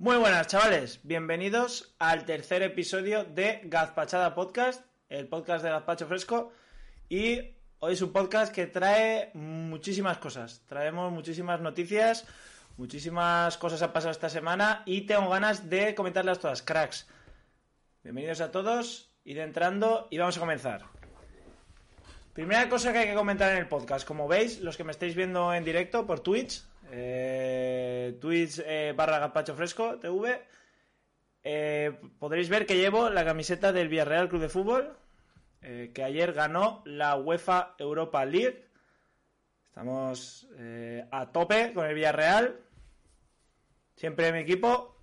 Muy buenas, chavales. Bienvenidos al tercer episodio de Gazpachada Podcast, el podcast de Gazpacho Fresco. Y hoy es un podcast que trae muchísimas cosas. Traemos muchísimas noticias, muchísimas cosas han pasado esta semana y tengo ganas de comentarlas todas, cracks. Bienvenidos a todos, id entrando y vamos a comenzar. Primera cosa que hay que comentar en el podcast. Como veis, los que me estáis viendo en directo por Twitch, eh, Twitch eh, barra Gazpacho Fresco TV, eh, podréis ver que llevo la camiseta del Villarreal Club de Fútbol, que ayer ganó la UEFA Europa League. Estamos a tope con el Villarreal. Siempre mi equipo.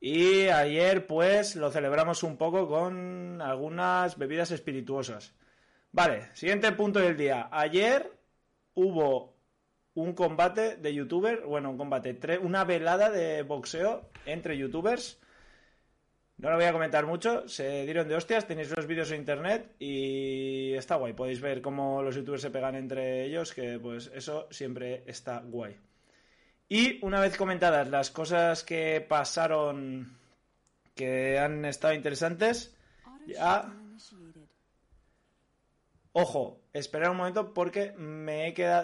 Y ayer pues lo celebramos un poco con algunas bebidas espirituosas. Vale, siguiente punto del día. Ayer hubo un combate de youtuber, bueno, un combate, una velada de boxeo entre youtubers. No lo voy a comentar mucho, se dieron de hostias, tenéis los vídeos en internet y está guay. Podéis ver cómo los youtubers se pegan entre ellos, que pues eso siempre está guay. Y una vez comentadas las cosas que pasaron que han estado interesantes, ya Ojo, esperar un momento porque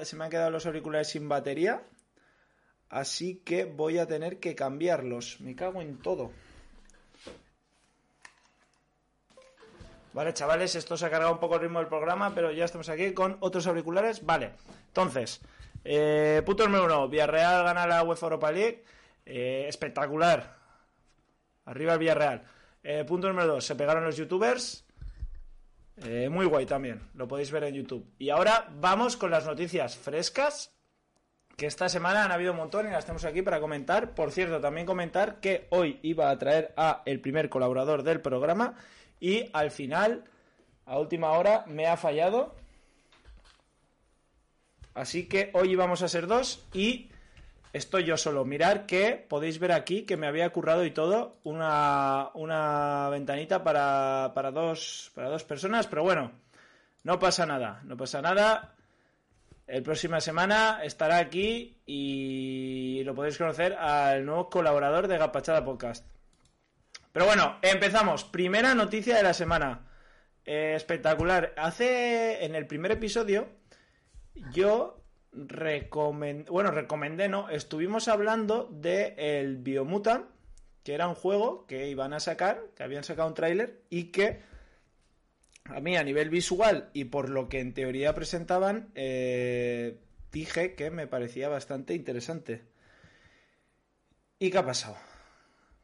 se me han quedado los auriculares sin batería. Así que voy a tener que cambiarlos. Me cago en todo. Vale, chavales, esto se ha cargado un poco el ritmo del programa, pero ya estamos aquí con otros auriculares. Vale, entonces, eh, punto número uno: Villarreal gana la UEFA Europa League. Eh, espectacular. Arriba el Villarreal. Eh, punto número dos: se pegaron los youtubers. Eh, muy guay también, lo podéis ver en YouTube. Y ahora vamos con las noticias frescas, que esta semana han habido un montón y las tenemos aquí para comentar. Por cierto, también comentar que hoy iba a traer a el primer colaborador del programa y al final, a última hora, me ha fallado. Así que hoy íbamos a ser dos y estoy yo solo. Mirar que podéis ver aquí que me había currado y todo una, una ventanita para, para, dos, para dos personas, pero bueno, no pasa nada, no pasa nada. El próxima semana estará aquí y lo podéis conocer al nuevo colaborador de Gapachada Podcast. Pero bueno, empezamos. Primera noticia de la semana. Eh, espectacular. Hace en el primer episodio yo recomendé, bueno, recomendé, ¿no? Estuvimos hablando de el Biomutant, que era un juego que iban a sacar, que habían sacado un tráiler y que a mí a nivel visual y por lo que en teoría presentaban, eh, dije que me parecía bastante interesante. ¿Y qué ha pasado?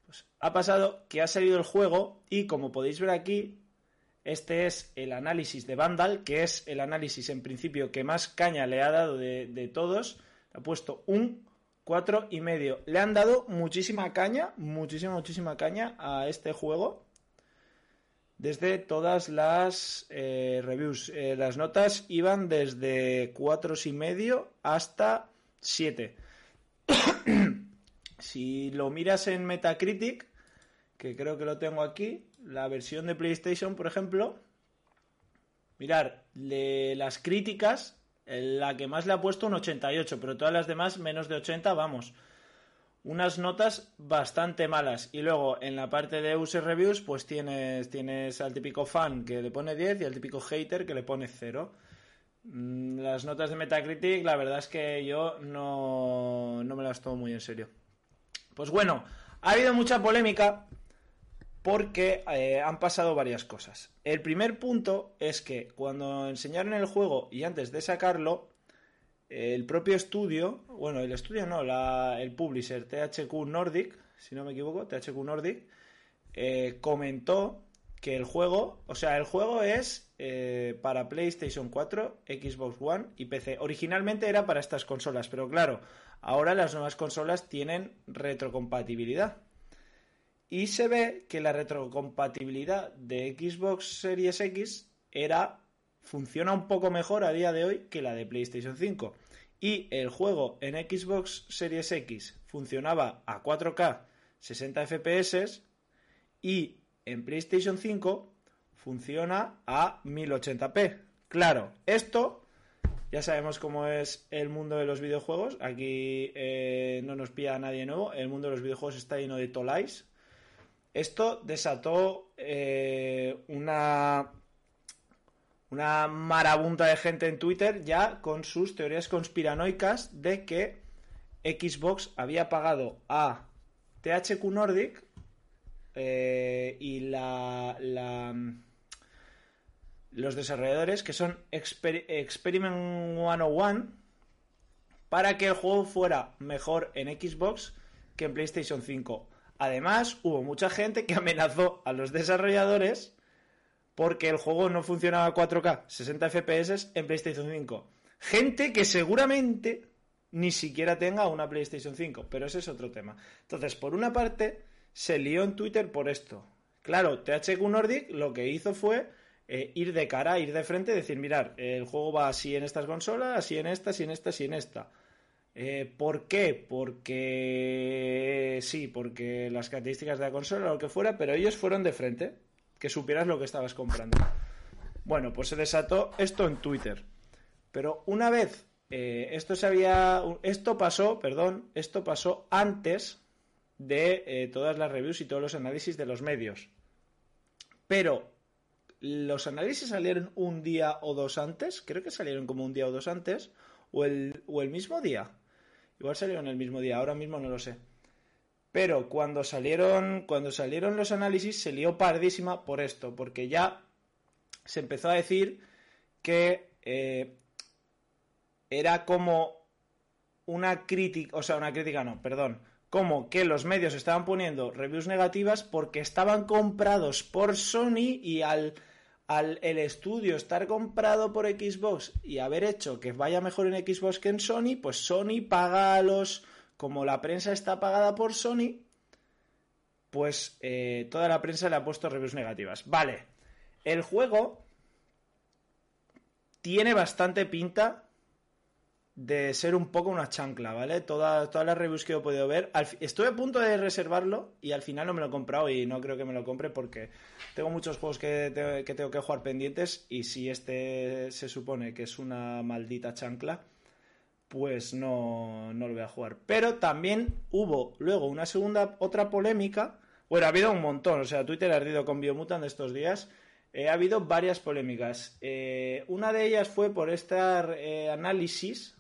Pues ha pasado que ha salido el juego y como podéis ver aquí, este es el análisis de Vandal, que es el análisis en principio que más caña le ha dado de, de todos. Ha puesto un cuatro y medio. Le han dado muchísima caña, muchísima, muchísima caña a este juego. Desde todas las eh, reviews. Eh, las notas iban desde cuatro y medio hasta 7. si lo miras en Metacritic, que creo que lo tengo aquí, la versión de PlayStation, por ejemplo, mirar, de las críticas, la que más le ha puesto un 88, pero todas las demás menos de 80, vamos. Unas notas bastante malas. Y luego en la parte de user reviews, pues tienes, tienes al típico fan que le pone 10 y al típico hater que le pone 0. Las notas de Metacritic, la verdad es que yo no, no me las tomo muy en serio. Pues bueno, ha habido mucha polémica porque eh, han pasado varias cosas. El primer punto es que cuando enseñaron el juego y antes de sacarlo, el propio estudio, bueno, el estudio no, el publisher THQ Nordic, si no me equivoco, THQ Nordic, eh, comentó que el juego, o sea, el juego es eh, para PlayStation 4, Xbox One y PC. Originalmente era para estas consolas, pero claro, ahora las nuevas consolas tienen retrocompatibilidad. Y se ve que la retrocompatibilidad de Xbox Series X era funciona un poco mejor a día de hoy que la de PlayStation 5. Y el juego en Xbox Series X funcionaba a 4K 60 FPS y en PlayStation 5 funciona a 1080p. Claro, esto Ya sabemos cómo es el mundo de los videojuegos. Aquí eh, no nos pilla a nadie nuevo. El mundo de los videojuegos está lleno de tolais. Esto desató eh, una, una marabunta de gente en Twitter ya con sus teorías conspiranoicas de que Xbox había pagado a THQ Nordic eh, y la, los desarrolladores que son Experiment 101 para que el juego fuera mejor en Xbox que en PlayStation 5. Además, hubo mucha gente que amenazó a los desarrolladores porque el juego no funcionaba a 4K, 60 FPS en PlayStation 5. Gente que seguramente ni siquiera tenga una PlayStation 5, pero ese es otro tema. Entonces, por una parte, se lió en Twitter por esto. Claro, THQ Nordic lo que hizo fue eh, ir de cara, ir de frente, decir, mirar, el juego va así en estas consolas, así en esta, así en esta, así en esta. Eh, ¿Por qué? Porque sí, porque las características de la consola, lo que fuera, pero ellos fueron de frente, que supieras lo que estabas comprando. Bueno, pues se desató esto en Twitter. Pero una vez eh, esto se había. Esto pasó, perdón, esto pasó antes de todas las reviews y todos los análisis de los medios. Pero los análisis salieron un día o dos antes, creo que salieron como un día o dos antes, o el, o el mismo día. Igual salieron el mismo día, ahora mismo no lo sé. Pero cuando salieron, cuando salieron los análisis se lió pardísima por esto, porque ya se empezó a decir que eh, era como una crítica, o sea, una crítica no, perdón, como que los medios estaban poniendo reviews negativas porque estaban comprados por Sony y al al el estudio estar comprado por Xbox y haber hecho que vaya mejor en Xbox que en Sony, pues Sony paga a los... Como la prensa está pagada por Sony, pues eh, toda la prensa le ha puesto reviews negativas. Vale, el juego tiene bastante pinta de ser un poco una chancla, ¿vale? todas las reviews que he podido ver. estoy a punto de reservarlo y al final no me lo he comprado y no creo que me lo compre porque tengo muchos juegos que, que tengo que jugar pendientes y si este se supone que es una maldita chancla, pues no, no lo voy a jugar. Pero también hubo luego una segunda, otra polémica. Bueno, ha habido un montón, o sea, Twitter ha ardido con Biomutant estos días. Eh, ha habido varias polémicas. Eh, una de ellas fue por este análisis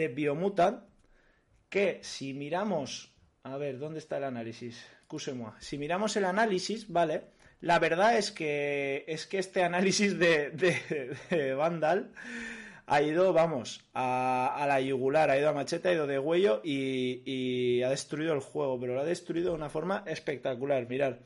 de Biomutant, que si miramos, a ver, ¿dónde está el análisis? Si miramos el análisis, ¿vale? La verdad es que es que este análisis de, Vandal ha ido, vamos, a, la yugular, ha ido a machete, ha ido de huello y, y, ha destruido el juego, pero lo ha destruido de una forma espectacular. Mirad,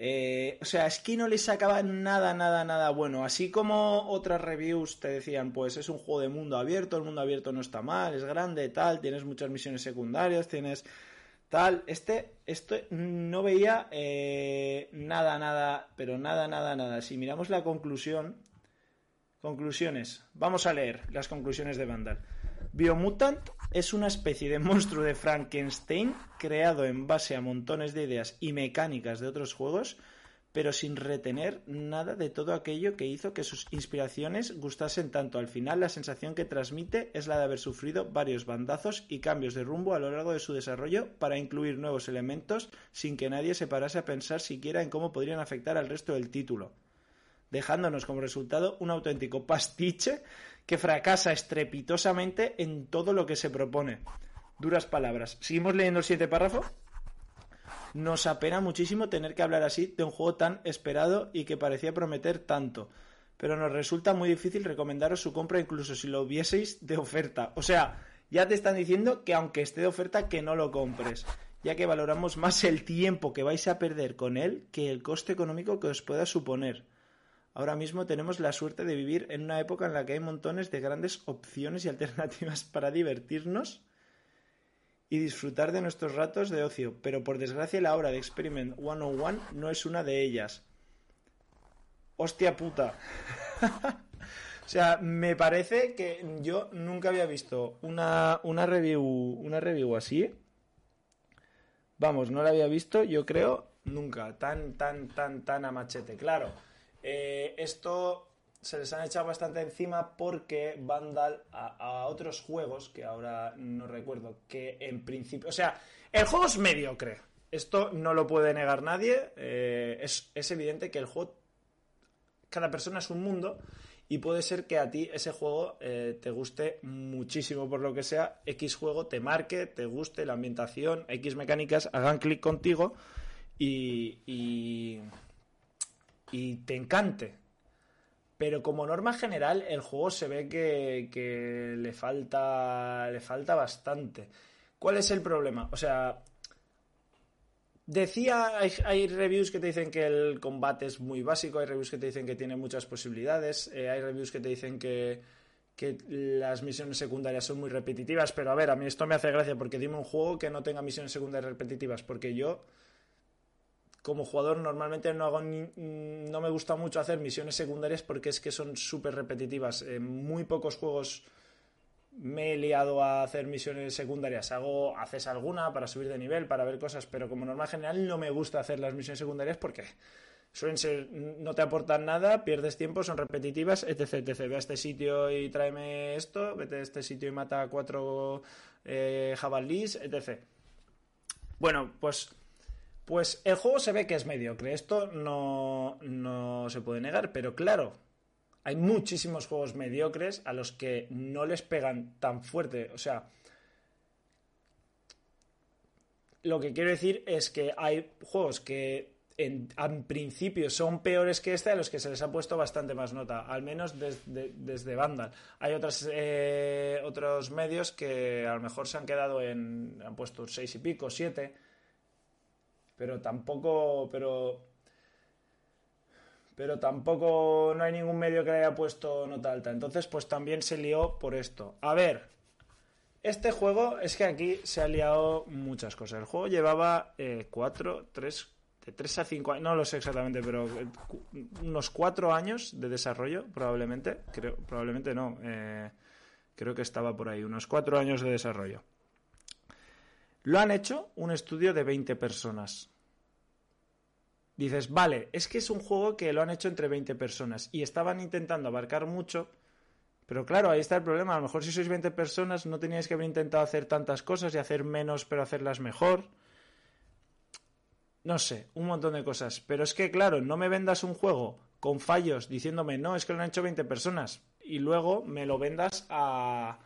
eh, o sea, es que no le sacaba nada, nada, nada bueno. Así como otras reviews te decían, pues es un juego de mundo abierto, el mundo abierto no está mal, es grande, tal, tienes muchas misiones secundarias, tienes tal. Este, este no veía eh, nada, nada, pero nada, nada, nada. Si miramos la conclusión, conclusiones, vamos a leer las conclusiones de Vandal. Biomutant es una especie de monstruo de Frankenstein creado en base a montones de ideas y mecánicas de otros juegos, pero sin retener nada de todo aquello que hizo que sus inspiraciones gustasen tanto. Al final, la sensación que transmite es la de haber sufrido varios bandazos y cambios de rumbo a lo largo de su desarrollo para incluir nuevos elementos sin que nadie se parase a pensar siquiera en cómo podrían afectar al resto del título, dejándonos como resultado un auténtico pastiche que fracasa estrepitosamente en todo lo que se propone. Duras palabras. Seguimos leyendo el siguiente párrafo. Nos apena muchísimo tener que hablar así de un juego tan esperado y que parecía prometer tanto, pero nos resulta muy difícil recomendaros su compra incluso si lo vieseis de oferta. O sea, ya te están diciendo que aunque esté de oferta que no lo compres, ya que valoramos más el tiempo que vais a perder con él que el coste económico que os pueda suponer. Ahora mismo tenemos la suerte de vivir en una época en la que hay montones de grandes opciones y alternativas para divertirnos y disfrutar de nuestros ratos de ocio, pero por desgracia la obra de Experiment 101 no es una de ellas. Hostia puta. o sea, me parece que yo nunca había visto una, una review una review así. Vamos, no la había visto, yo creo, nunca. Tan, tan, tan, tan a machete. Claro, eh, esto se les han echado bastante encima porque Vandal a, otros juegos, que ahora no recuerdo, que en principio... O sea, el juego es mediocre. Esto no lo puede negar nadie. Eh, es, es evidente que el juego... Cada persona es un mundo y puede ser que a ti ese juego eh, te guste muchísimo por lo que sea, X juego te marque, te guste la ambientación, X mecánicas hagan clic contigo y, y, te encante. Pero como norma general el juego se ve que, que le falta le falta bastante. ¿Cuál es el problema? O sea, Decía, hay, reviews que te dicen que el combate es muy básico, hay reviews que te dicen que tiene muchas posibilidades, eh, hay reviews que te dicen que, que, las misiones secundarias son muy repetitivas, pero a ver, a mí esto me hace gracia porque dime un juego que no tenga misiones secundarias repetitivas, porque yo como jugador normalmente no hago no me gusta mucho hacer misiones secundarias porque es que son súper repetitivas. En muy pocos juegos me he liado a hacer misiones secundarias. Hago, haces alguna para subir de nivel, para ver cosas, pero como normal general no me gusta hacer las misiones secundarias porque suelen ser, no te aportan nada, pierdes tiempo, son repetitivas, etc, etc. Ve a este sitio y tráeme esto, vete a este sitio y mata a cuatro eh, jabalís, etc. Bueno, pues, pues el juego se ve que es mediocre. Esto no, no se puede negar, pero claro, hay muchísimos juegos mediocres a los que no les pegan tan fuerte. O sea, lo que quiero decir es que hay juegos que en, principio son peores que este a los que se les ha puesto bastante más nota, al menos desde Vandal. Hay otras, eh, otros medios que a lo mejor se han quedado en. han puesto seis y pico, siete. Pero tampoco. Pero pero tampoco no hay ningún medio que le haya puesto nota alta. Entonces, pues también se lió por esto. A ver, este juego es que aquí se ha liado muchas cosas. El juego llevaba eh, cuatro, tres, de tres a cinco años, no lo sé exactamente, pero eh, unos cuatro años de desarrollo, probablemente. Creo, probablemente no. Eh, creo que estaba por ahí, unos cuatro años de desarrollo. Lo han hecho un estudio de 20 personas dices, vale, es que es un juego que lo han hecho entre 20 personas y estaban intentando abarcar mucho, pero claro, ahí está el problema. A lo mejor si sois 20 personas no teníais que haber intentado hacer tantas cosas y hacer menos, pero hacerlas mejor. No sé, un montón de cosas. Pero es que, claro, no me vendas un juego con fallos diciéndome, no, es que lo han hecho 20 personas. Y luego me lo vendas a,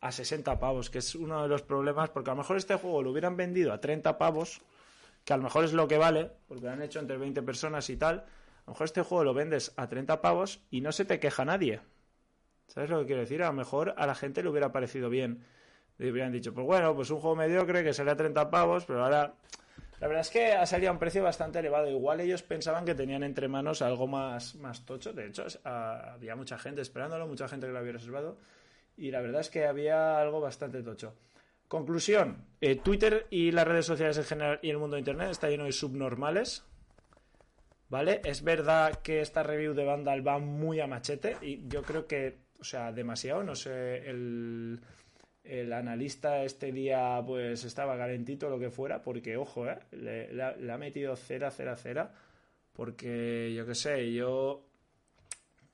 a 60 pavos, que es uno de los problemas, porque a lo mejor este juego lo hubieran vendido a 30 pavos que a lo mejor es lo que vale, porque lo han hecho entre 20 personas y tal. A lo mejor este juego lo vendes a 30 pavos y no se te queja nadie. ¿Sabes lo que quiero decir? A lo mejor a la gente le hubiera parecido bien. Le hubieran dicho, pues bueno, pues un juego mediocre que sale a 30 pavos, pero ahora. La verdad es que ha salido a un precio bastante elevado. Igual ellos pensaban que tenían entre manos algo más, más tocho. De hecho, había mucha gente esperándolo, mucha gente que lo había reservado. Y la verdad es que había algo bastante tocho. Conclusión, eh, Twitter y las redes sociales en general y el mundo de Internet está lleno de subnormales. ¿Vale? Es verdad que esta review de Vandal va muy a machete y yo creo que, o sea, demasiado, no sé, el, el analista este día pues estaba calentito lo que fuera, porque ojo, ¿eh? le, ha metido cera, cera, cera, porque yo qué sé, yo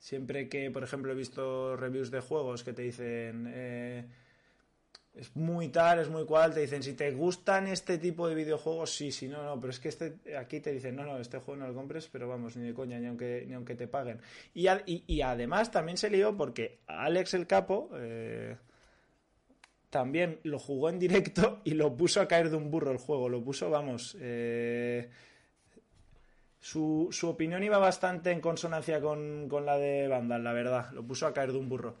siempre que, por ejemplo, he visto reviews de juegos que te dicen... Eh, es muy tal, es muy cual, te dicen, si te gustan este tipo de videojuegos, sí, sí, no, no, pero es que este, aquí te dicen, no, no, este juego no lo compres, pero vamos, ni de coña, ni aunque, ni aunque te paguen. Y, y, además también se lió porque Alex el Capo eh, también lo jugó en directo y lo puso a caer de un burro el juego, lo puso, vamos, eh, su, su opinión iba bastante en consonancia con, con la de Vandal, la verdad, lo puso a caer de un burro.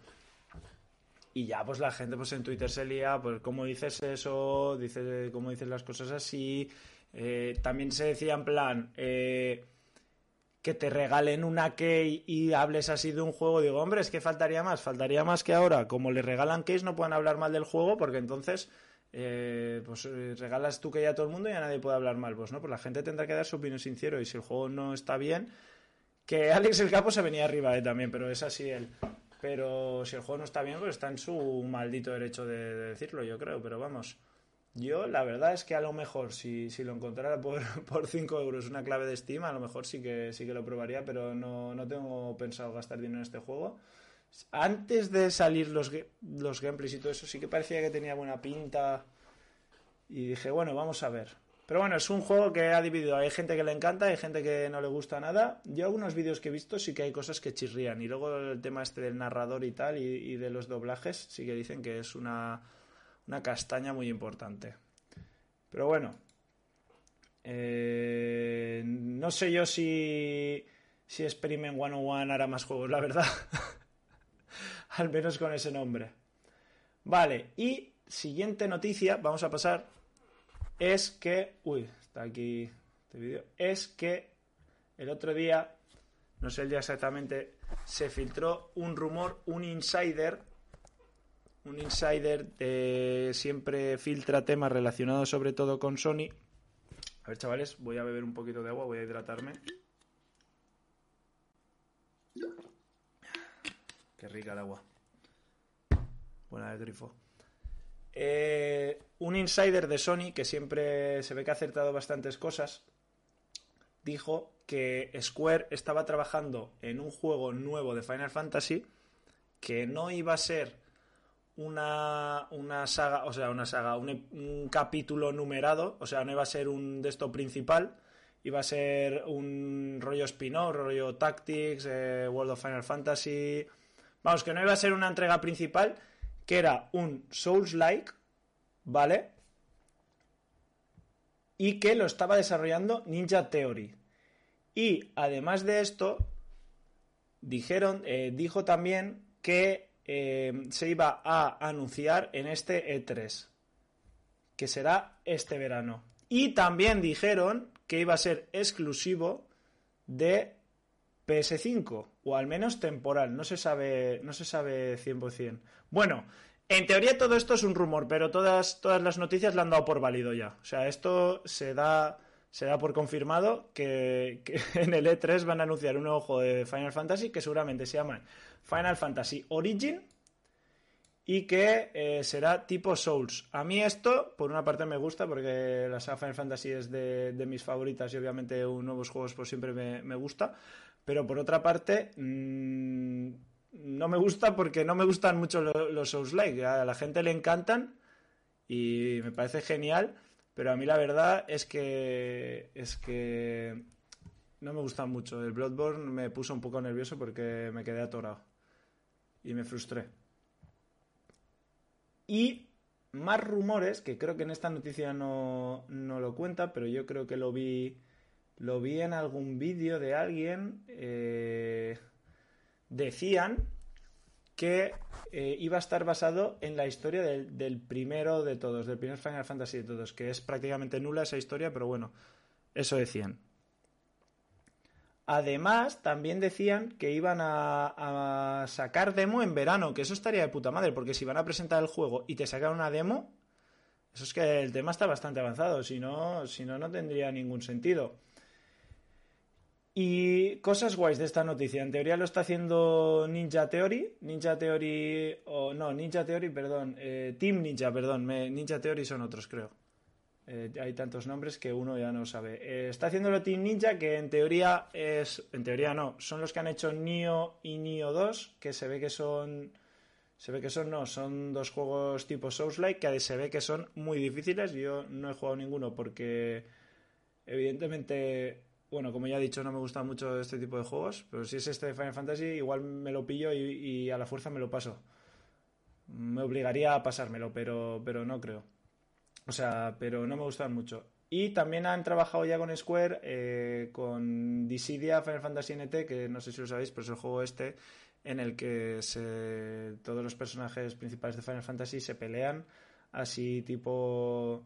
Y ya, pues la gente pues en Twitter se lía, pues cómo dices eso, dice, cómo dices las cosas así. Eh, también se decía en plan eh, que te regalen una key y hables así de un juego. Digo, hombre, es que faltaría más, faltaría más que ahora, como le regalan keys, no puedan hablar mal del juego, porque entonces eh, pues regalas tú key a todo el mundo y a nadie puede hablar mal. Pues no, pues la gente tendrá que dar su opinión sincero y si el juego no está bien, que Alex el Capo se venía arriba también, pero es así él. Pero si el juego no está bien, pues está en su maldito derecho de, decirlo, yo creo. Pero vamos, Yo, la verdad es que a lo mejor, si, si lo encontrara por, por 5 euros una clave de Steam, a lo mejor sí que, sí que lo probaría, pero no, no tengo pensado gastar dinero en este juego. Antes de salir los, los gameplays y todo eso, sí que parecía que tenía buena pinta. Y dije, bueno, vamos a ver. Pero bueno, es un juego que ha dividido. Hay gente que le encanta, hay gente que no le gusta nada. Yo algunos vídeos que he visto sí que hay cosas que chirrían. Y luego el tema este del narrador y tal, y, de los doblajes, sí que dicen que es una una castaña muy importante. Pero bueno, eh, no sé yo si, si Experiment 101 hará más juegos, la verdad. Al menos con ese nombre. Vale, y siguiente noticia, vamos a pasar, es que... Uy, está aquí este vídeo. Es que el otro día, no sé el día exactamente, se filtró un rumor, un insider un insider siempre filtra temas relacionados sobre todo con Sony. A ver, chavales, voy a beber un poquito de agua, voy a hidratarme. Qué rica el agua. Buena de grifo. Eh, un insider de Sony, que siempre se ve que ha acertado bastantes cosas, dijo que Square estaba trabajando en un juego nuevo de Final Fantasy que no iba a ser una, una saga, o sea, una saga, un, capítulo numerado, o sea, no iba a ser un de esto principal, iba a ser un rollo spin-off, rollo Tactics, eh, World of Final Fantasy. Vamos, que no iba a ser una entrega principal, que era un Souls-like, ¿vale? Y que lo estaba desarrollando Ninja Theory. Y además de esto, dijeron, eh, dijo también que eh, se iba a anunciar en este E3, que será este verano. Y también dijeron que iba a ser exclusivo de PS5, o al menos temporal, no se sabe, no se sabe 100%. Bueno, en teoría todo esto es un rumor, pero todas, todas las noticias le han dado por válido ya. O sea, esto se da, se da por confirmado que, en el E3 van a anunciar un nuevo juego de Final Fantasy que seguramente se llama Final Fantasy Origin y que eh, será tipo Souls. A mí esto, por una parte me gusta porque la saga Final Fantasy es de, mis favoritas y obviamente nuevos juegos pues siempre me, gusta, pero por otra parte mm, no me gusta porque no me gustan mucho los, Souls-like. A la gente le encantan y me parece genial, pero a mí la verdad es que es que no me gustan mucho. El Bloodborne me puso un poco nervioso porque me quedé atorado y me frustré. Y más rumores, que creo que en esta noticia no, lo cuenta, pero yo creo que lo vi, lo vi en algún vídeo de alguien. Eh, decían que eh, iba a estar basado en la historia del, primero de todos, del primer Final Fantasy de todos, que es prácticamente nula esa historia, pero bueno, eso decían. Además, también decían que iban a, sacar demo en verano, que eso estaría de puta madre, porque si van a presentar el juego y te sacan una demo, eso es que el tema está bastante avanzado, si no, si no, no tendría ningún sentido. Y cosas guays de esta noticia. En teoría lo está haciendo Ninja Theory. Ninja Theory. O no, Ninja Theory, perdón. Eh, Team Ninja, perdón. Ninja Theory son otros, creo. Eh, hay tantos nombres que uno ya no sabe. Eh, está haciéndolo Team Ninja, que en teoría es. En teoría no. Son los que han hecho Nio y Nio 2, que se ve que son. Se ve que son, no, son dos juegos tipo Souls-like que se ve que son muy difíciles. Yo no he jugado ninguno porque, evidentemente, bueno, como ya he dicho, no me gusta mucho este tipo de juegos. Pero si es este de Final Fantasy, igual me lo pillo y, a la fuerza me lo paso. Me obligaría a pasármelo, pero, pero no creo. O sea, pero no me gustan mucho. Y también han trabajado ya con Square, eh, con Dissidia Final Fantasy NT, que no sé si lo sabéis, pero es el juego este en el que todos los personajes principales de Final Fantasy se pelean, así tipo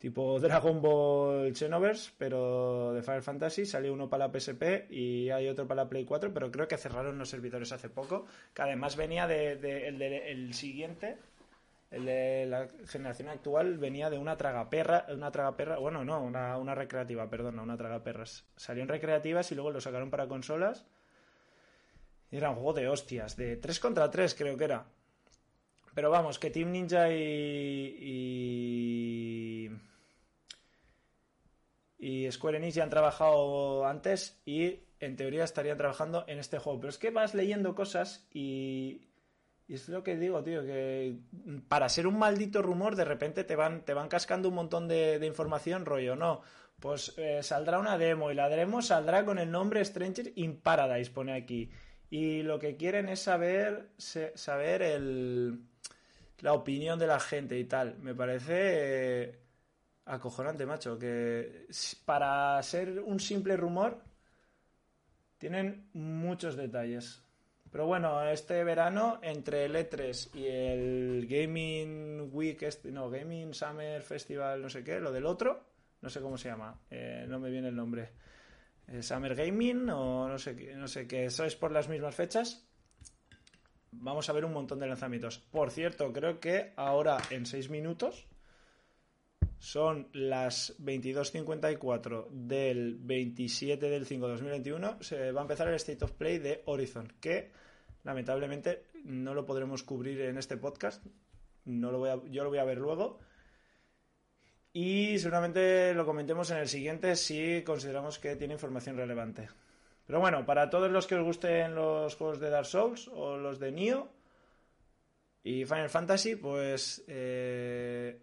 tipo Dragon Ball Xenoverse, pero de Final Fantasy. Salió uno para la PSP y hay otro para la Play 4, pero creo que cerraron los servidores hace poco, que además venía de, el siguiente el de la generación actual venía de una tragaperra, una tragaperra, bueno, no, una, una recreativa, perdón, no, una tragaperras. Salió en recreativas y luego lo sacaron para consolas. Era un juego de hostias, de 3 contra 3 creo que era. Pero vamos, que Team Ninja y, y, y Square Enix ya han trabajado antes y en teoría estarían trabajando en este juego. Pero es que vas leyendo cosas y, y es lo que digo, tío, que para ser un maldito rumor de repente te van, te van cascando un montón de, información, rollo, no. Pues eh, saldrá una demo y la demo saldrá con el nombre Stranger in Paradise, pone aquí. Y lo que quieren es saber, saber el, la opinión de la gente y tal. Me parece eh, acojonante, macho, que para ser un simple rumor tienen muchos detalles. Pero bueno, este verano, entre el E3 y el Gaming Week, este, no, Gaming Summer Festival, no sé qué, lo del otro, no sé cómo se llama, eh, no me viene el nombre. Eh, Summer Gaming o no sé, no sé qué, eso es por las mismas fechas. Vamos a ver un montón de lanzamientos. Por cierto, creo que ahora en 6 minutos son las 22.54 del 27 del 5 de 2021. Se va a empezar el State of Play de Horizon, que lamentablemente no lo podremos cubrir en este podcast. No lo voy yo lo voy a ver luego. Y seguramente lo comentemos en el siguiente si consideramos que tiene información relevante. Pero bueno, para todos los que os gusten los juegos de Dark Souls o los de Nioh y Final Fantasy, pues eh,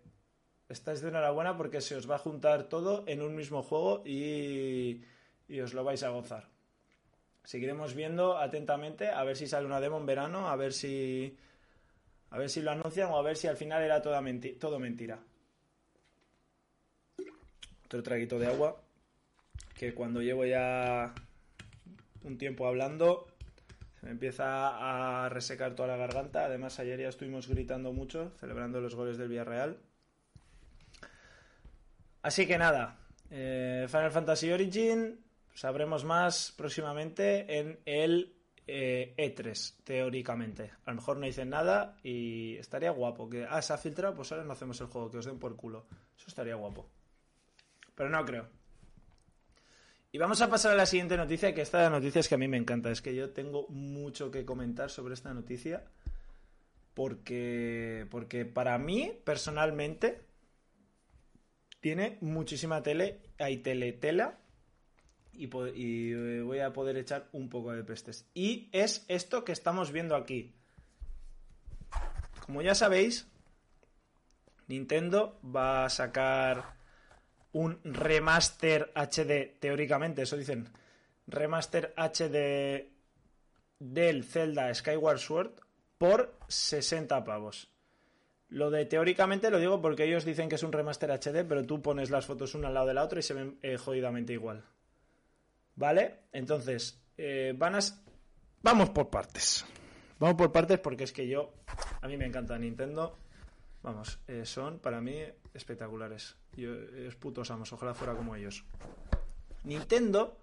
estáis de enhorabuena porque se os va a juntar todo en un mismo juego y, y os lo vais a gozar. Seguiremos viendo atentamente a ver si sale una demo en verano, a ver si a ver si lo anuncian o a ver si al final era toda menti todo mentira otro traguito de agua, que cuando llevo ya un tiempo hablando se me empieza a resecar toda la garganta. Además, ayer ya estuvimos gritando mucho, celebrando los goles del Villarreal. Así que nada, eh, Final Fantasy Origin, sabremos más próximamente en el eh, E3, teóricamente. A lo mejor no dicen nada y estaría guapo. Que, ah, se ha filtrado, pues ahora no hacemos el juego, que os den por culo. Eso estaría guapo. Pero no creo. Y vamos a pasar a la siguiente noticia, que esta noticia es que a mí me encanta. Es que yo tengo mucho que comentar sobre esta noticia. Porque, porque para mí, personalmente, tiene muchísima tele. Hay teletela. Y, y voy a poder echar un poco de pestes. Y es esto que estamos viendo aquí. Como ya sabéis, Nintendo va a sacar un remaster HD, teóricamente, eso dicen, remaster HD del Zelda Skyward Sword por 60 pavos. Lo de teóricamente lo digo porque ellos dicen que es un remaster HD, pero tú pones las fotos una al lado de la otra y se ven eh, jodidamente igual. ¿Vale? Entonces, eh, van a... Vamos por partes. Vamos por partes porque es que yo... A mí me encanta Nintendo. Vamos, eh, son para mí espectaculares. Yo, es putos amos, ojalá fuera como ellos. Nintendo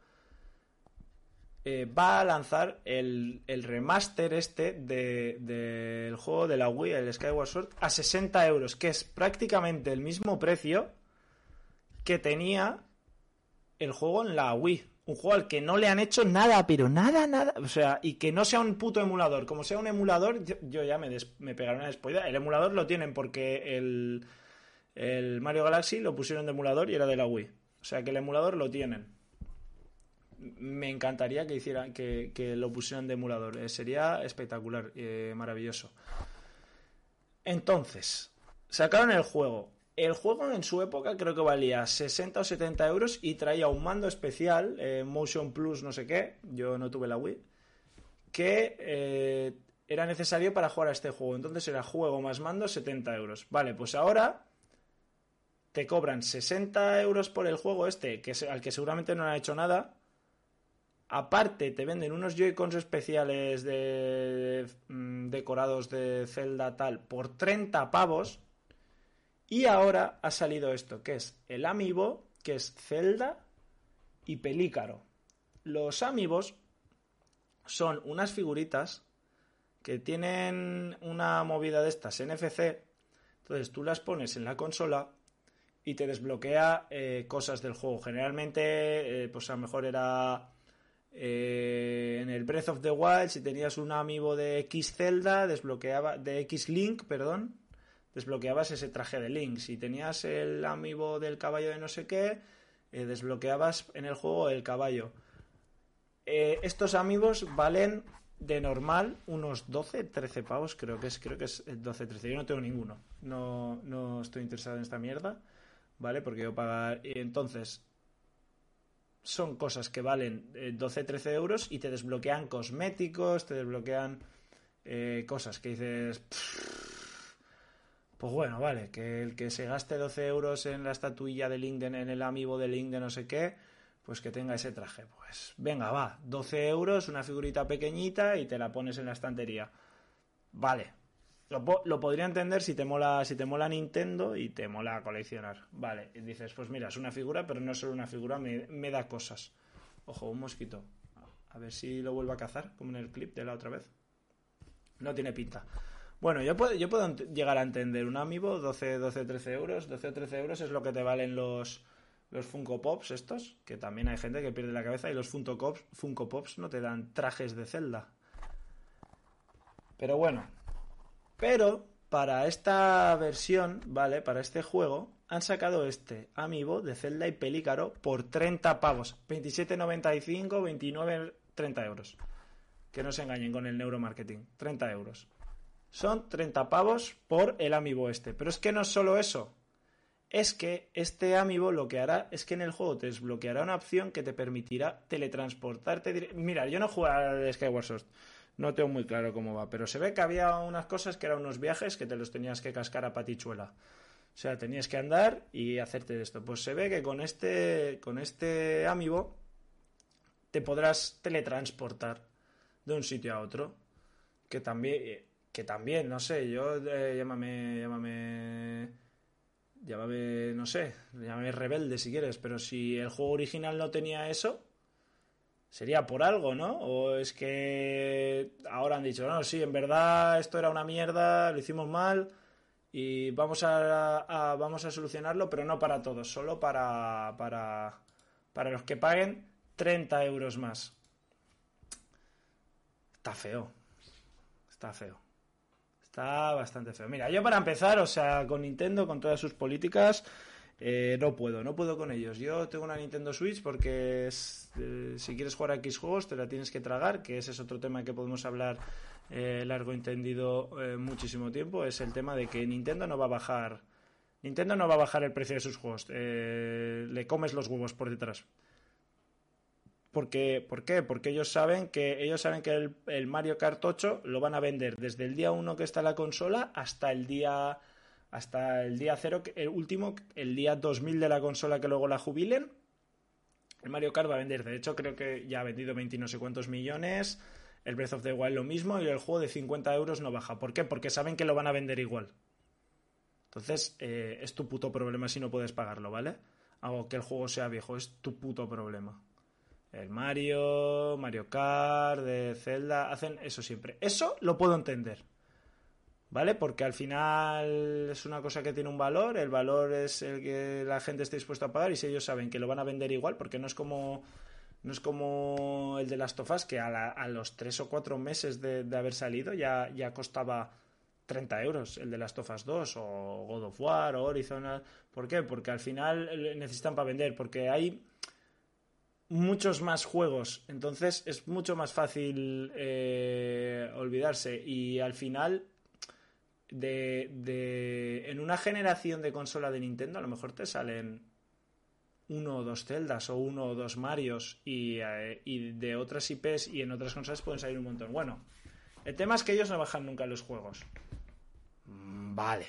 eh, va a lanzar el, remaster este del de, juego de la Wii, el Skyward Sword, a 60 euros, que es prácticamente el mismo precio que tenía el juego en la Wii. Un juego al que no le han hecho nada, pero nada, nada. O sea, y que no sea un puto emulador. Como sea un emulador, yo, ya me, me pegaré una despoida. El emulador lo tienen porque el, el Mario Galaxy lo pusieron de emulador y era de la Wii. O sea que el emulador lo tienen. Me encantaría que hicieran que, lo pusieran de emulador. Eh, sería espectacular, eh, maravilloso. Entonces, sacaron el juego. El juego en su época creo que valía 60 o 70 euros y traía un mando especial, eh, Motion Plus no sé qué, yo no tuve la Wii, que era necesario para jugar a este juego. Entonces era juego más mando 70 euros. Vale, pues ahora te cobran 60 euros por el juego este, que al que seguramente no han hecho nada. Aparte, te venden unos Joy-Cons especiales de, mm, decorados de Zelda tal por 30 pavos. Y ahora ha salido esto, que es el Amiibo, que es Zelda y Pelícaro. Los Amiibos son unas figuritas que tienen una movida de estas NFC. Entonces tú las pones en la consola y te desbloquea eh, cosas del juego. Generalmente, eh, pues a lo mejor era Eh, en el Breath of the Wild, si tenías un amiibo de X Zelda, desbloqueaba, de X Link, perdón, desbloqueabas ese traje de Link. Si tenías el amiibo del caballo de no sé qué, eh, desbloqueabas en el juego el caballo. Eh, estos amigos valen de normal unos 12, 13 pavos, creo que es, creo que es 12, 13. Yo no tengo ninguno. No, no estoy interesado en esta mierda, ¿vale? Porque yo pagar. Entonces, son cosas que valen 12, eh, 13 euros y te desbloquean cosméticos, te desbloquean eh, cosas que dices. Pues bueno, vale, que el que se gaste 12 euros en la estatuilla de Linden, en el amigo de Link de no sé qué, pues que tenga ese traje. Pues venga, va, 12 euros, una figurita pequeñita y te la pones en la estantería. Vale. Lo, podría entender si te mola si te mola Nintendo y te mola coleccionar. Vale, y dices, pues mira, es una figura, pero no es solo una figura, me, da cosas. Ojo, un mosquito. A ver si lo vuelvo a cazar, como en el clip de la otra vez. No tiene pinta. Bueno, yo puedo, yo puedo llegar a entender un amiibo, 12, 12, 13 euros. 12 o 13 euros es lo que te valen los, los Funko Pops estos, que también hay gente que pierde la cabeza y los Funko Pops, Funko Pops no te dan trajes de Zelda. Pero bueno, pero para esta versión, ¿vale? Para este juego han sacado este Amiibo de Zelda y Pelícaro por 30 pavos, 27.95, 29, 30 euros. Que no se engañen con el neuromarketing, 30 euros. Son 30 pavos por el Amiibo este. Pero es que no es solo eso es que este amiibo lo que hará es que en el juego te desbloqueará una opción que te permitirá teletransportarte. Mira, yo no jugué al Skyward Sword, no tengo muy claro cómo va, pero se ve que había unas cosas que eran unos viajes que te los tenías que cascar a patichuela. O sea, tenías que andar y hacerte esto. Pues se ve que con este, con este amiibo te podrás teletransportar de un sitio a otro. Que también, que también, no sé, yo eh, llámame, llámame llámame, no sé, llámame rebelde si quieres, pero si el juego original no tenía eso, sería por algo, ¿no? O es que ahora han dicho, no, sí, en verdad esto era una mierda, lo hicimos mal y vamos a, vamos a solucionarlo, pero no para todos, solo para, para, para los que paguen 30 euros más. Está feo. Está feo. Está bastante feo. Mira, yo para empezar, o sea, con Nintendo, con todas sus políticas, eh, no puedo, no puedo con ellos. Yo tengo una Nintendo Switch porque eh, si quieres jugar a X juegos te la tienes que tragar, que ese es otro tema que podemos hablar eh, largo entendido muchísimo tiempo. Es el tema de que Nintendo no va a bajar. Nintendo no va a bajar el precio de sus juegos. le comes los huevos por detrás. Porque, ¿Por qué? Porque ellos saben que ellos saben que el, Mario Kart 8 lo van a vender desde el día 1 que está la consola hasta el día hasta el día 0, el último, el día 2000 de la consola que luego la jubilen. El Mario Kart va a vender, de hecho creo que ya ha vendido 20 no sé cuántos millones. El Breath of the Wild lo mismo y el juego de 50 euros no baja. ¿Por qué? Porque saben que lo van a vender igual. Entonces, eh, es tu puto problema si no puedes pagarlo, ¿vale? Hago que el juego sea viejo, es tu puto problema. El Mario, Mario Kart, de Zelda, hacen eso siempre. Eso lo puedo entender. ¿Vale? Porque al final es una cosa que tiene un valor, el valor es el que la gente esté dispuesta a pagar y si ellos saben que lo van a vender igual, porque no es como no es como el de las tofas que a, los tres o cuatro meses de, haber salido ya, ya costaba 30 euros el de las tofas 2 o God of War o Horizon. ¿Por qué? Porque al final necesitan para vender, porque hay muchos más juegos, entonces es mucho más fácil eh, olvidarse y al final de, de, en una generación de consola de Nintendo a lo mejor te salen uno o dos Zeldas o uno o dos Marios y, eh, y de otras IPs y en otras consolas pueden salir un montón. Bueno, el tema es que ellos no bajan nunca los juegos. Mm, vale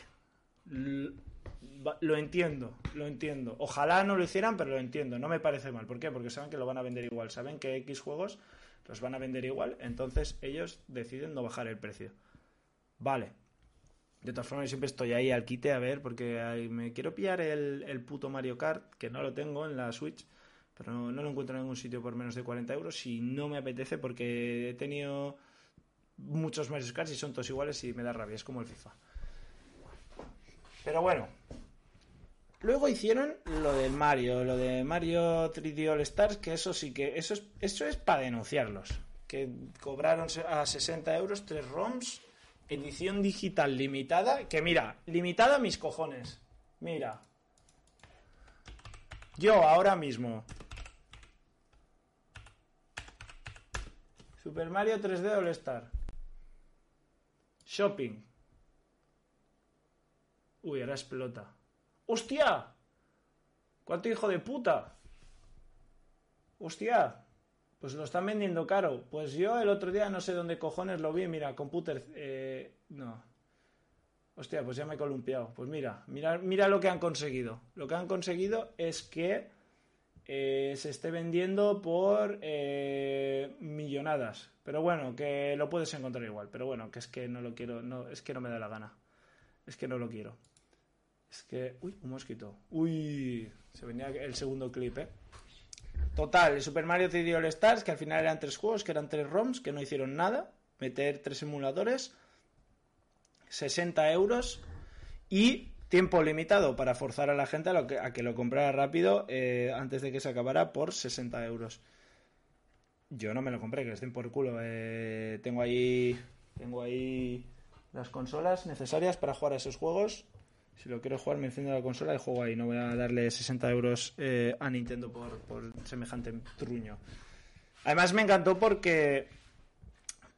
lo entiendo, lo entiendo. Ojalá no lo hicieran, pero lo entiendo. No me parece mal. ¿Por qué? Porque saben que lo van a vender igual. Saben que X juegos los van a vender igual. Entonces ellos deciden no bajar el precio. Vale. De todas formas, siempre estoy ahí al quite a ver, porque me quiero pillar el, puto Mario Kart, que no lo tengo en la Switch, pero no, no, lo encuentro en ningún sitio por menos de 40 euros. Y no me apetece porque he tenido muchos Mario Kart y son todos iguales y me da rabia. Es como el FIFA. Pero bueno, luego hicieron lo del Mario, lo de Mario 3D All Stars, que eso sí que, eso es, eso es para denunciarlos. Que cobraron a 60 euros tres ROMs, edición digital limitada, que mira, limitada mis cojones. Mira. Yo ahora mismo. Super Mario 3D All Star. Shopping. Uy, ahora explota. ¡Hostia! ¿Cuánto hijo de puta? ¡Hostia! Pues lo están vendiendo caro. Pues yo el otro día no sé dónde cojones lo vi. Mira, computer. Eh, no. Hostia, pues ya me he columpiado. Pues mira, mira, mira lo que han conseguido. Lo que han conseguido es que eh, se esté vendiendo por eh, millonadas. Pero bueno, que lo puedes encontrar igual. Pero bueno, que es que no lo quiero. No, es que no me da la gana. Es que no lo quiero. Es que. Uy, un mosquito. Uy, se venía el segundo clip, ¿eh? Total, el Super Mario 3D All Stars, que al final eran tres juegos, que eran tres ROMs, que no hicieron nada. Meter tres emuladores. 60 euros. Y tiempo limitado para forzar a la gente a, que, lo comprara rápido eh, antes de que se acabara por 60 euros. Yo no me lo compré, que estén por culo. Eh, tengo ahí. Tengo ahí las consolas necesarias para jugar a esos juegos. Si lo quiero jugar, me enciendo la consola y juego ahí. No voy a darle 60 euros eh, a Nintendo por, por, semejante truño. Además, me encantó porque.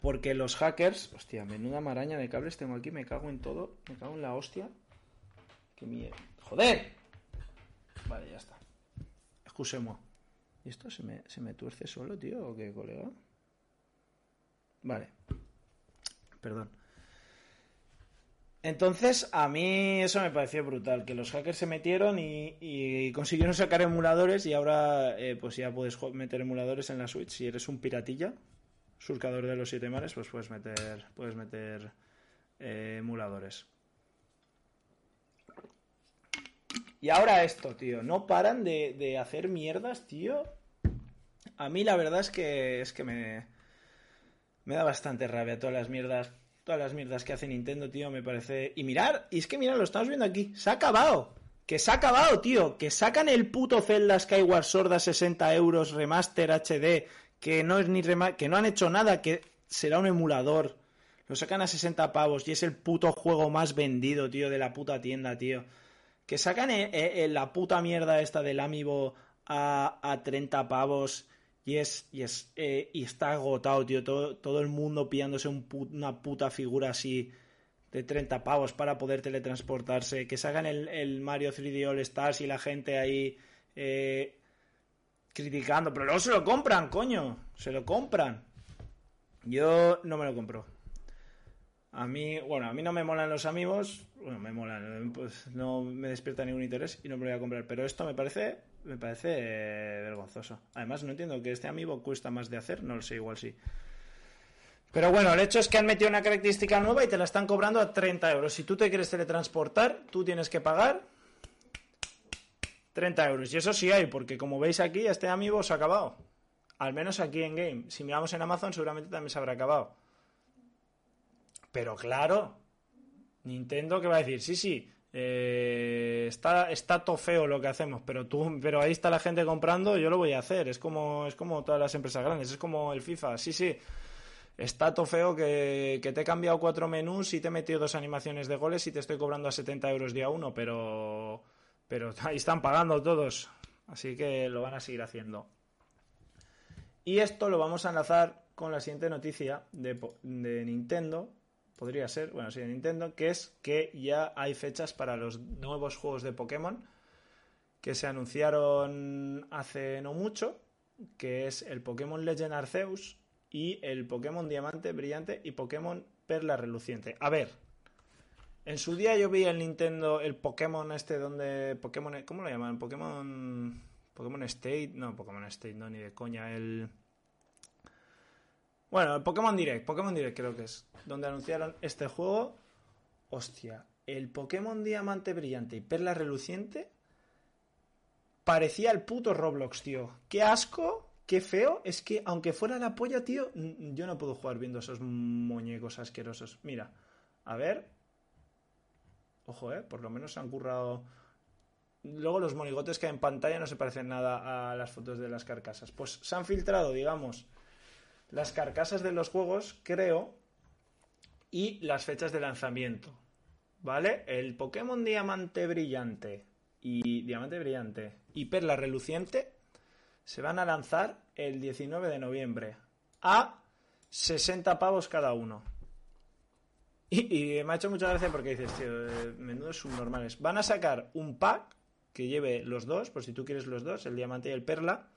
Porque los hackers. Hostia, menuda maraña de cables tengo aquí. Me cago en todo. Me cago en la hostia. Que mierda. ¡Joder! Vale, ya está. Excusemos. ¿Y esto se me, se me tuerce solo, tío? ¿O qué, colega? Vale. Perdón. Entonces, a mí eso me pareció brutal, que los hackers se metieron y, consiguieron sacar emuladores y ahora eh, pues ya puedes meter emuladores en la Switch. Si eres un piratilla, surcador de los siete mares, pues puedes meter, puedes meter eh, emuladores. Y ahora esto, tío, no paran de, de hacer mierdas, tío. A mí la verdad es que es que me, me da bastante rabia todas las mierdas todas las mierdas que hace Nintendo, tío, me parece... Y mirar, y es que mira, lo estamos viendo aquí, se ha acabado. Que se ha acabado, tío. Que sacan el puto Zelda Skyward Sword a 60 euros, remaster HD, que no es ni que no han hecho nada, que será un emulador. Lo sacan a 60 pavos y es el puto juego más vendido, tío, de la puta tienda, tío. Que sacan eh, eh, la puta mierda esta del Amiibo a, a 30 pavos y es, y es, eh, y está agotado, tío. Todo, todo el mundo pillándose una puta figura así de 30 pavos para poder teletransportarse. Que salgan el, el Mario 3D All Stars y la gente ahí eh, criticando. Pero luego se lo compran, coño. Se lo compran. Yo no me lo compro. A mí, bueno, a mí no me molan los amigos. Bueno, me molan. Pues no me despierta ningún interés y no me lo voy a comprar. Pero esto me parece me parece eh, vergonzoso. Además, no entiendo que este amigo cuesta más de hacer, no lo sé, igual sí. Pero bueno, el hecho es que han metido una característica nueva y te la están cobrando a 30 euros. Si tú te quieres teletransportar, tú tienes que pagar 30 euros. Y eso sí hay, porque como veis aquí, este amigo se ha acabado. Al menos aquí en Game. Si miramos en Amazon, seguramente también se habrá acabado. Pero claro, Nintendo que va a decir, sí, sí, eh, está, está todo feo lo que hacemos, pero tú, pero ahí está la gente comprando, yo lo voy a hacer. Es como, es como todas las empresas grandes, es como el FIFA. Sí, sí. Está todo feo que, te he cambiado cuatro menús y te he metido dos animaciones de goles y te estoy cobrando a 70 euros día uno, pero, pero ahí están pagando todos. Así que lo van a seguir haciendo. Y esto lo vamos a enlazar con la siguiente noticia de, de Nintendo, podría ser, bueno, sí, de Nintendo, que es que ya hay fechas para los nuevos juegos de Pokémon que se anunciaron hace no mucho, que es el Pokémon Legend Arceus y el Pokémon Diamante Brillante y Pokémon Perla Reluciente. A ver, en su día yo vi el Nintendo, el Pokémon este donde Pokémon, ¿cómo lo llaman? Pokémon Pokémon State, no, Pokémon State, no ni de coña, el bueno, el Pokémon Direct, Pokémon Direct creo que es, donde anunciaron este juego. Hostia, el Pokémon Diamante Brillante y Perla Reluciente parecía el puto Roblox, tío. Qué asco, qué feo. Es que aunque fuera la polla, tío, yo no puedo jugar viendo esos muñecos asquerosos. Mira, a ver. Ojo, eh, por lo menos se han currado luego los monigotes que hay en pantalla no se parecen nada a las fotos de las carcasas. Pues se han filtrado, digamos, las carcasas de los juegos, creo, y las fechas de lanzamiento. ¿Vale? El Pokémon Diamante Brillante y Diamante Brillante y Perla Reluciente se van a lanzar el 19 de noviembre a 60 pavos cada uno. Y, me ha hecho mucha gracia porque dices, tío, eh, menudos subnormales. Van a sacar un pack que lleve los dos, por si tú quieres los dos, el diamante y el perla,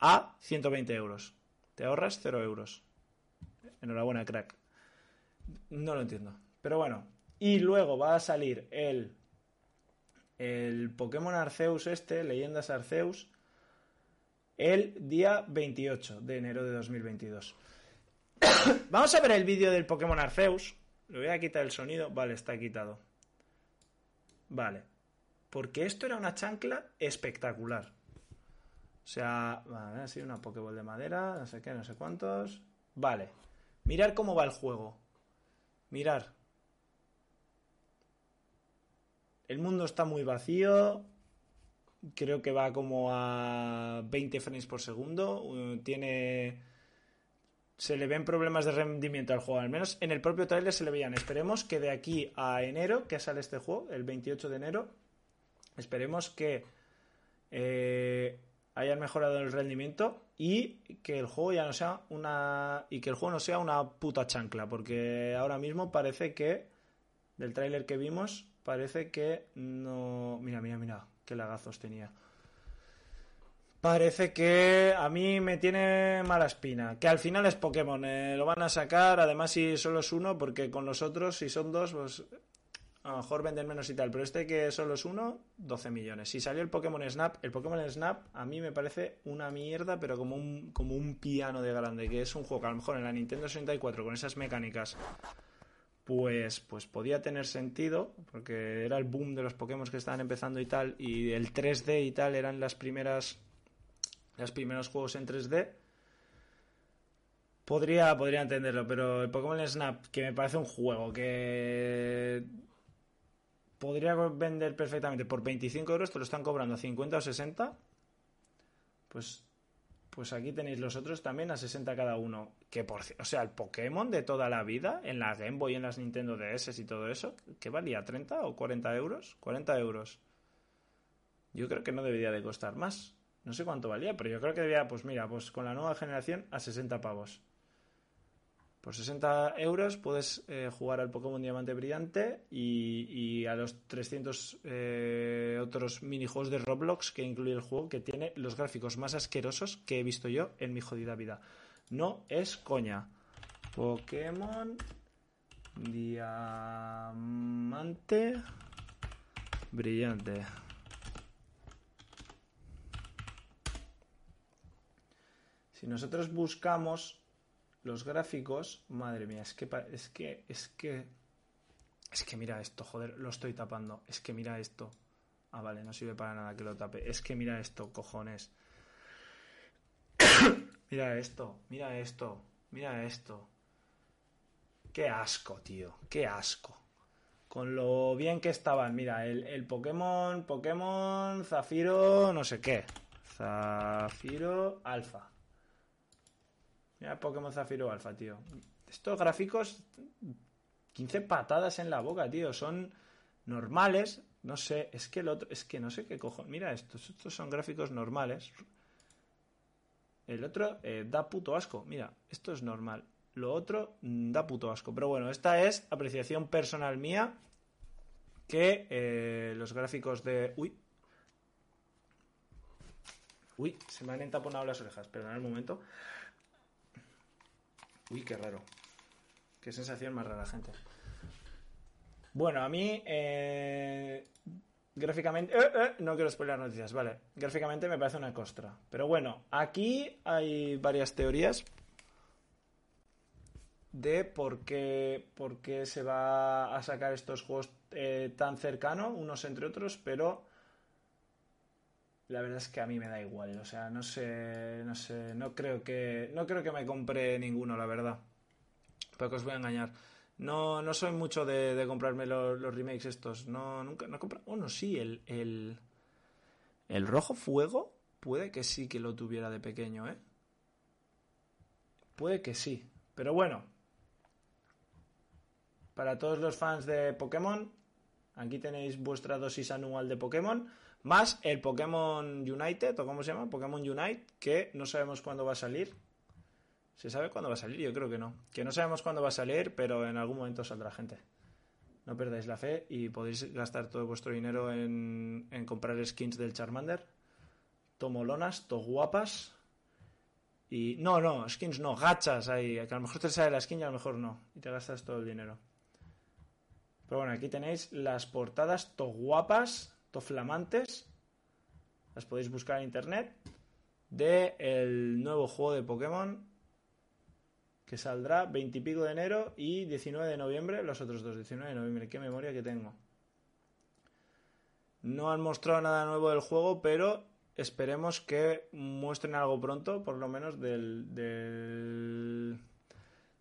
a 120 euros. Te ahorras 0 euros. Enhorabuena, crack. No lo entiendo. Pero bueno. Y luego va a salir el, el Pokémon Arceus este, Leyendas Arceus, el día 28 de enero de 2022. Vamos a ver el vídeo del Pokémon Arceus. Le voy a quitar el sonido. Vale, está quitado. Vale. Porque esto era una chancla espectacular. O sea, vale, así una Pokéball de madera, no sé qué, no sé cuántos. Vale. Mirar cómo va el juego. Mirar. El mundo está muy vacío. Creo que va como a 20 frames por segundo. Tiene se le ven problemas de rendimiento al juego. Al menos en el propio trailer se le veían. Esperemos que de aquí a enero, que sale este juego, el 28 de enero, esperemos que eh, hayan mejorado el rendimiento y que el juego ya no sea una y que el juego no sea una puta chancla, porque ahora mismo parece que del tráiler que vimos parece que no, mira, mira, mira, qué lagazos tenía. Parece que a mí me tiene mala espina. Que al final es Pokémon. Eh, lo van a sacar, además si solo es uno, porque con los otros, si son dos, pues a lo mejor venden menos y tal. Pero este que solo es uno, 12 millones. Si salió el Pokémon Snap, el Pokémon Snap a mí me parece una mierda, pero como un, como un piano de grande. Que es un juego que a lo mejor en la Nintendo 64 con esas mecánicas pues, pues podía tener sentido, porque era el boom de los Pokémon que estaban empezando y tal, y el 3D y tal eran las primeras los primeros juegos en 3D, podría, podría entenderlo, pero el Pokémon Snap, que me parece un juego que podría vender perfectamente por 25 euros, te lo están cobrando a 50 o 60, pues, pues aquí tenéis los otros también a 60 cada uno. Que por, o sea, el Pokémon de toda la vida, en la Game Boy, en las Nintendo DS y todo eso, ¿qué valía? ¿30 o 40 euros? 40 euros. Yo creo que no debería de costar más. No sé cuánto valía, pero yo creo que debía, pues mira, pues con la nueva generación a 60 pavos. Por 60 euros puedes eh, jugar al Pokémon Diamante Brillante y, a los 300 eh, otros minijuegos de Roblox que incluye el juego, que tiene los gráficos más asquerosos que he visto yo en mi jodida vida. No es coña. Pokémon Diamante Brillante. Si nosotros buscamos los gráficos, madre mía, es que es que es que es que mira esto, joder, lo estoy tapando. Es que mira esto. Ah, vale, no sirve para nada que lo tape. Es que mira esto, cojones. mira esto, mira esto, mira esto. Qué asco, tío, qué asco. Con lo bien que estaban, mira, el, el Pokémon, Pokémon, Zafiro, no sé qué. Zafiro Alfa. Mira Pokémon Zafiro Alpha, tío. Estos gráficos, 15 patadas en la boca, tío. Son normales. No sé, es que el otro, es que no sé qué cojo. Mira estos, estos son gráficos normales. El otro eh, da puto asco. Mira, esto es normal. Lo otro mm, da puto asco. Pero bueno, esta es apreciación personal mía. Que eh, los gráficos de. Uy. Uy, se me han entaponado las orejas. Perdón un momento. Uy, qué raro. Qué sensación más rara, gente. Bueno, a mí, eh, gráficamente... Eh, eh, no quiero spoiler noticias, vale. Gráficamente me parece una costra. Pero bueno, aquí hay varias teorías de por qué, por qué se va a sacar estos juegos tan cercanos, unos entre otros, pero la verdad es que a mí me da igual, o sea, no sé, no sé, no creo que, no creo que me compre ninguno, la verdad. Pero os voy a engañar. No, no soy mucho de, comprarme los, remakes estos. No, nunca, no compro. Bueno, sí, el, el, El rojo fuego puede que sí que lo tuviera de pequeño, ¿eh? Puede que sí. Pero bueno. Para todos los fans de Pokémon, aquí tenéis vuestra dosis anual de Pokémon. Más el Pokémon United, o cómo se llama, Pokémon Unite, que no sabemos cuándo va a salir. ¿Se sabe cuándo va a salir? Yo creo que no. Que no sabemos cuándo va a salir, pero en algún momento saldrá gente. No perdáis la fe y podéis gastar todo vuestro dinero en, en comprar skins del Charmander. Tomolonas, to guapas. Y. No, no, skins no, gachas ahí. Que a lo mejor te sale la skin y a lo mejor no. Y te gastas todo el dinero. Pero bueno, aquí tenéis las portadas to guapas flamantes, las podéis buscar en internet, de el nuevo juego de Pokémon que saldrá 20 y pico de enero y 19 de noviembre, los otros dos, 19 de noviembre, qué memoria que tengo. No han mostrado nada nuevo del juego, pero esperemos que muestren algo pronto, por lo menos del, del,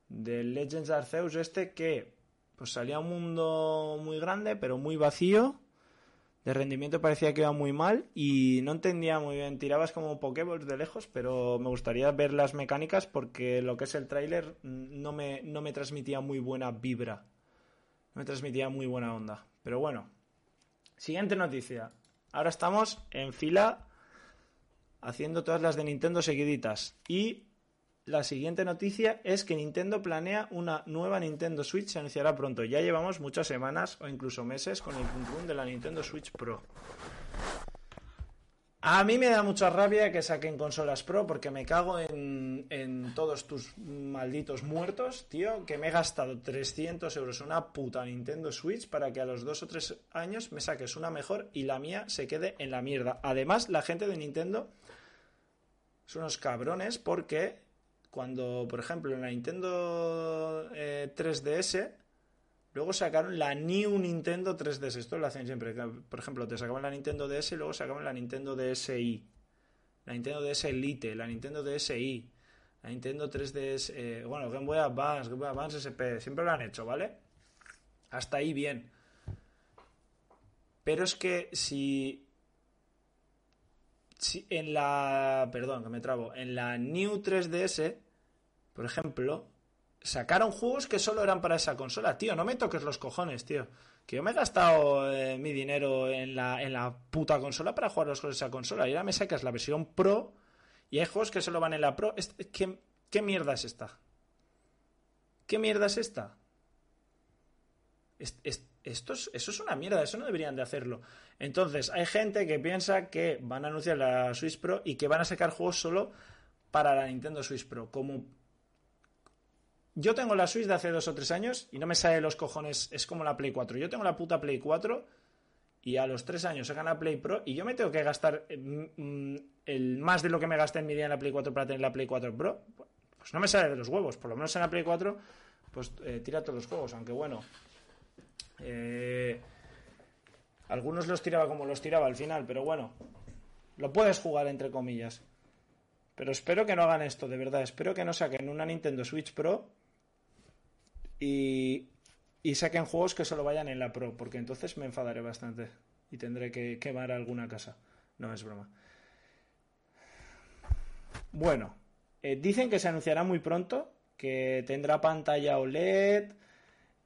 del Legends Arceus este que pues salía un mundo muy grande, pero muy vacío de rendimiento parecía que iba muy mal y no entendía muy bien. Tirabas como Pokéballs de lejos, pero me gustaría ver las mecánicas porque lo que es el tráiler no me, no me transmitía muy buena vibra. No me transmitía muy buena onda. Pero bueno. Siguiente noticia. Ahora estamos en fila haciendo todas las de Nintendo seguiditas. Y la siguiente noticia es que Nintendo planea una nueva Nintendo Switch, se anunciará pronto. Ya llevamos muchas semanas o incluso meses con el boom de la Nintendo Switch Pro. A mí me da mucha rabia que saquen consolas Pro porque me cago en, en, todos tus malditos muertos, tío, que me he gastado 300 euros una puta Nintendo Switch para que a los dos o tres años me saques una mejor y la mía se quede en la mierda. Además, la gente de Nintendo son unos cabrones porque cuando, por ejemplo, en la Nintendo 3DS, eh, luego sacaron la New Nintendo 3DS. Esto lo hacen siempre. Por ejemplo, te sacaban la Nintendo DS y luego sacaban la Nintendo DSi. La Nintendo DS Elite, la Nintendo DSi, la Nintendo 3DS, eh, bueno, Game Boy Advance, Game Boy Advance SP, siempre lo han hecho, ¿vale? Hasta ahí bien. Pero es que si en la. Perdón, que me trabo. En la New 3DS, por ejemplo, sacaron juegos que solo eran para esa consola. Tío, no me toques los cojones, tío. Que yo me he gastado eh, mi dinero en la, en la puta consola para jugar los juegos de esa consola. Y ahora me sacas la versión Pro y hay juegos que solo van en la Pro. ¿Qué, qué mierda es esta? ¿Qué mierda es esta? Esto es, eso es una mierda, eso no deberían de hacerlo. Entonces, hay gente que piensa que van a anunciar la Switch Pro y que van a sacar juegos solo para la Nintendo Switch Pro. Como yo tengo la Switch de hace dos o tres años y no me sale los cojones, es como la Play 4. Yo tengo la puta Play 4 y a los tres años sacan la Play Pro y yo me tengo que gastar eh, mm, el más de lo que me gasté en mi día en la Play 4 para tener la Play 4 Pro. Pues no me sale de los huevos, por lo menos en la Play 4 pues eh, tira todos los juegos, aunque bueno, eh, algunos los tiraba como los tiraba al final, pero bueno, lo puedes jugar entre comillas. Pero espero que no hagan esto, de verdad. Espero que no saquen una Nintendo Switch Pro y, saquen juegos que solo vayan en la Pro, porque entonces me enfadaré bastante y tendré que quemar alguna casa. No es broma. Bueno, eh, dicen que se anunciará muy pronto, que tendrá pantalla OLED,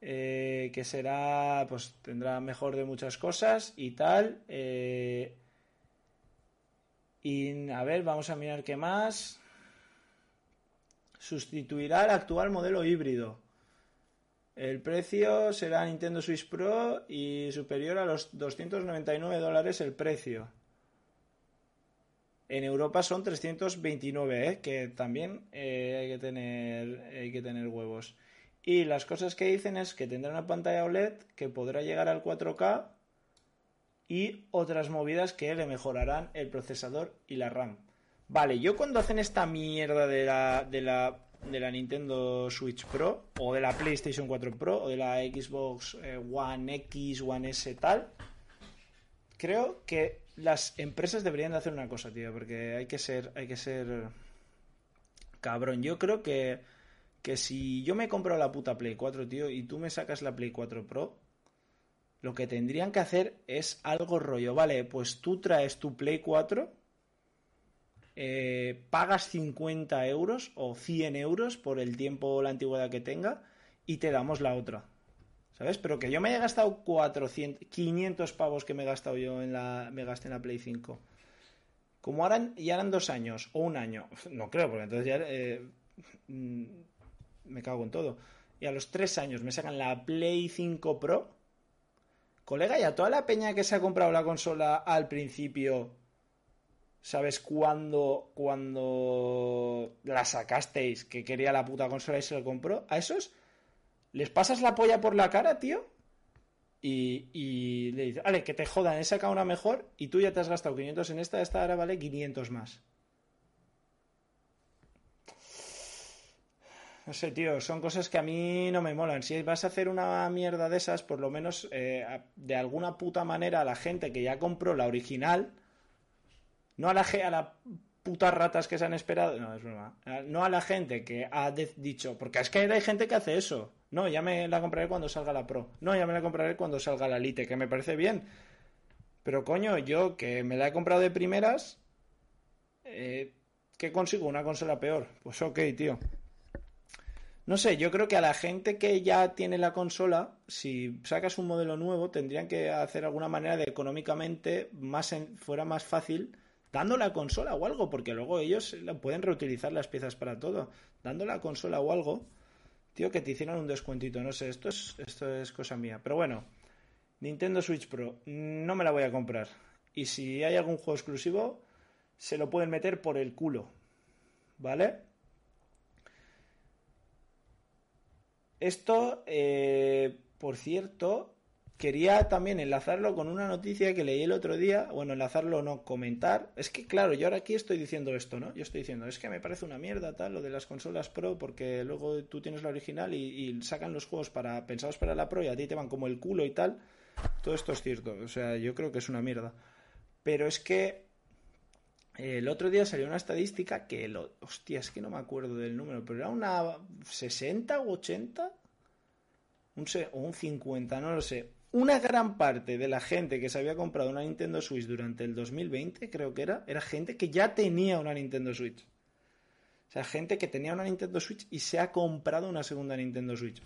eh, que será, pues tendrá mejor de muchas cosas y tal. Eh, y a ver, vamos a mirar qué más. Sustituirá el actual modelo híbrido. El precio será Nintendo Switch Pro y superior a los 299 dólares el precio. En Europa son 329, ¿eh? que también hay, que tener, hay que tener huevos. Y las cosas que dicen es que tendrá una pantalla OLED que podrá llegar al 4K y otras movidas que le mejorarán el procesador y la RAM. Vale, yo cuando hacen esta mierda de la, de la, de la Nintendo Switch Pro o de la PlayStation 4 Pro o de la Xbox eh, One X, One S tal, creo que las empresas deberían de hacer una cosa, tío, porque hay que ser, hay que ser cabrón. Yo creo que que si yo me compro la puta Play 4, tío, y tú me sacas la Play 4 Pro, lo que tendrían que hacer es algo rollo, vale, pues tú traes tu Play 4, eh, pagas 50 euros o 100 euros por el tiempo o la antigüedad que tenga y te damos la otra. ¿Sabes? Pero que yo me haya gastado 400, 500 pavos que me he gastado yo en la, me gasté en la Play 5. Como harán, ya eran dos años o un año, no creo, porque entonces ya eh, mm, me cago en todo. Y a los tres años me sacan la Play 5 Pro. Colega, y a toda la peña que se ha comprado la consola al principio, ¿sabes cuándo, cuando la sacasteis que quería la puta consola y se lo compró? A esos les pasas la polla por la cara, tío, y, le dices, vale, que te jodan, he sacado una mejor y tú ya te has gastado 500 en esta, esta ahora vale 500 más. No sé, tío, son cosas que a mí no me molan. Si vas a hacer una mierda de esas, por lo menos eh, de alguna puta manera a la gente que ya compró la original, no a la, a la putas ratas que se han esperado, no, es broma, no a la gente que ha dicho, porque es que hay gente que hace eso. No, ya me la compraré cuando salga la Pro. No, ya me la compraré cuando salga la Lite, que me parece bien. Pero coño, yo que me la he comprado de primeras, eh, ¿qué consigo? Una consola peor. Pues ok, tío. No sé, yo creo que a la gente que ya tiene la consola, si sacas un modelo nuevo, tendrían que hacer alguna manera de económicamente más fuera más fácil dando la consola o algo, porque luego ellos pueden reutilizar las piezas para todo. Dando la consola o algo Tío, que te hicieron un descuentito, no sé, esto es, esto es cosa mía. Pero bueno, Nintendo Switch Pro, no me la voy a comprar. Y si hay algún juego exclusivo, se lo pueden meter por el culo. ¿Vale? Esto, eh, por cierto, quería también enlazarlo con una noticia que leí el otro día, bueno, enlazarlo no, comentar. Es que, claro, yo ahora aquí estoy diciendo esto, ¿no? Yo estoy diciendo, es que me parece una mierda tal, lo de las consolas Pro, porque luego tú tienes la original y, sacan los juegos para pensados para la Pro y a ti te van como el culo y tal. Todo esto es cierto, o sea, yo creo que es una mierda. Pero es que el otro día salió una estadística que, lo, hostia, es que no me acuerdo del número, pero era una 60 u 80, un, o un 50, no lo sé una gran parte de la gente que se había comprado una Nintendo Switch durante el 2020, creo que era, era gente que ya tenía una Nintendo Switch. O sea, gente que tenía una Nintendo Switch y se ha comprado una segunda Nintendo Switch.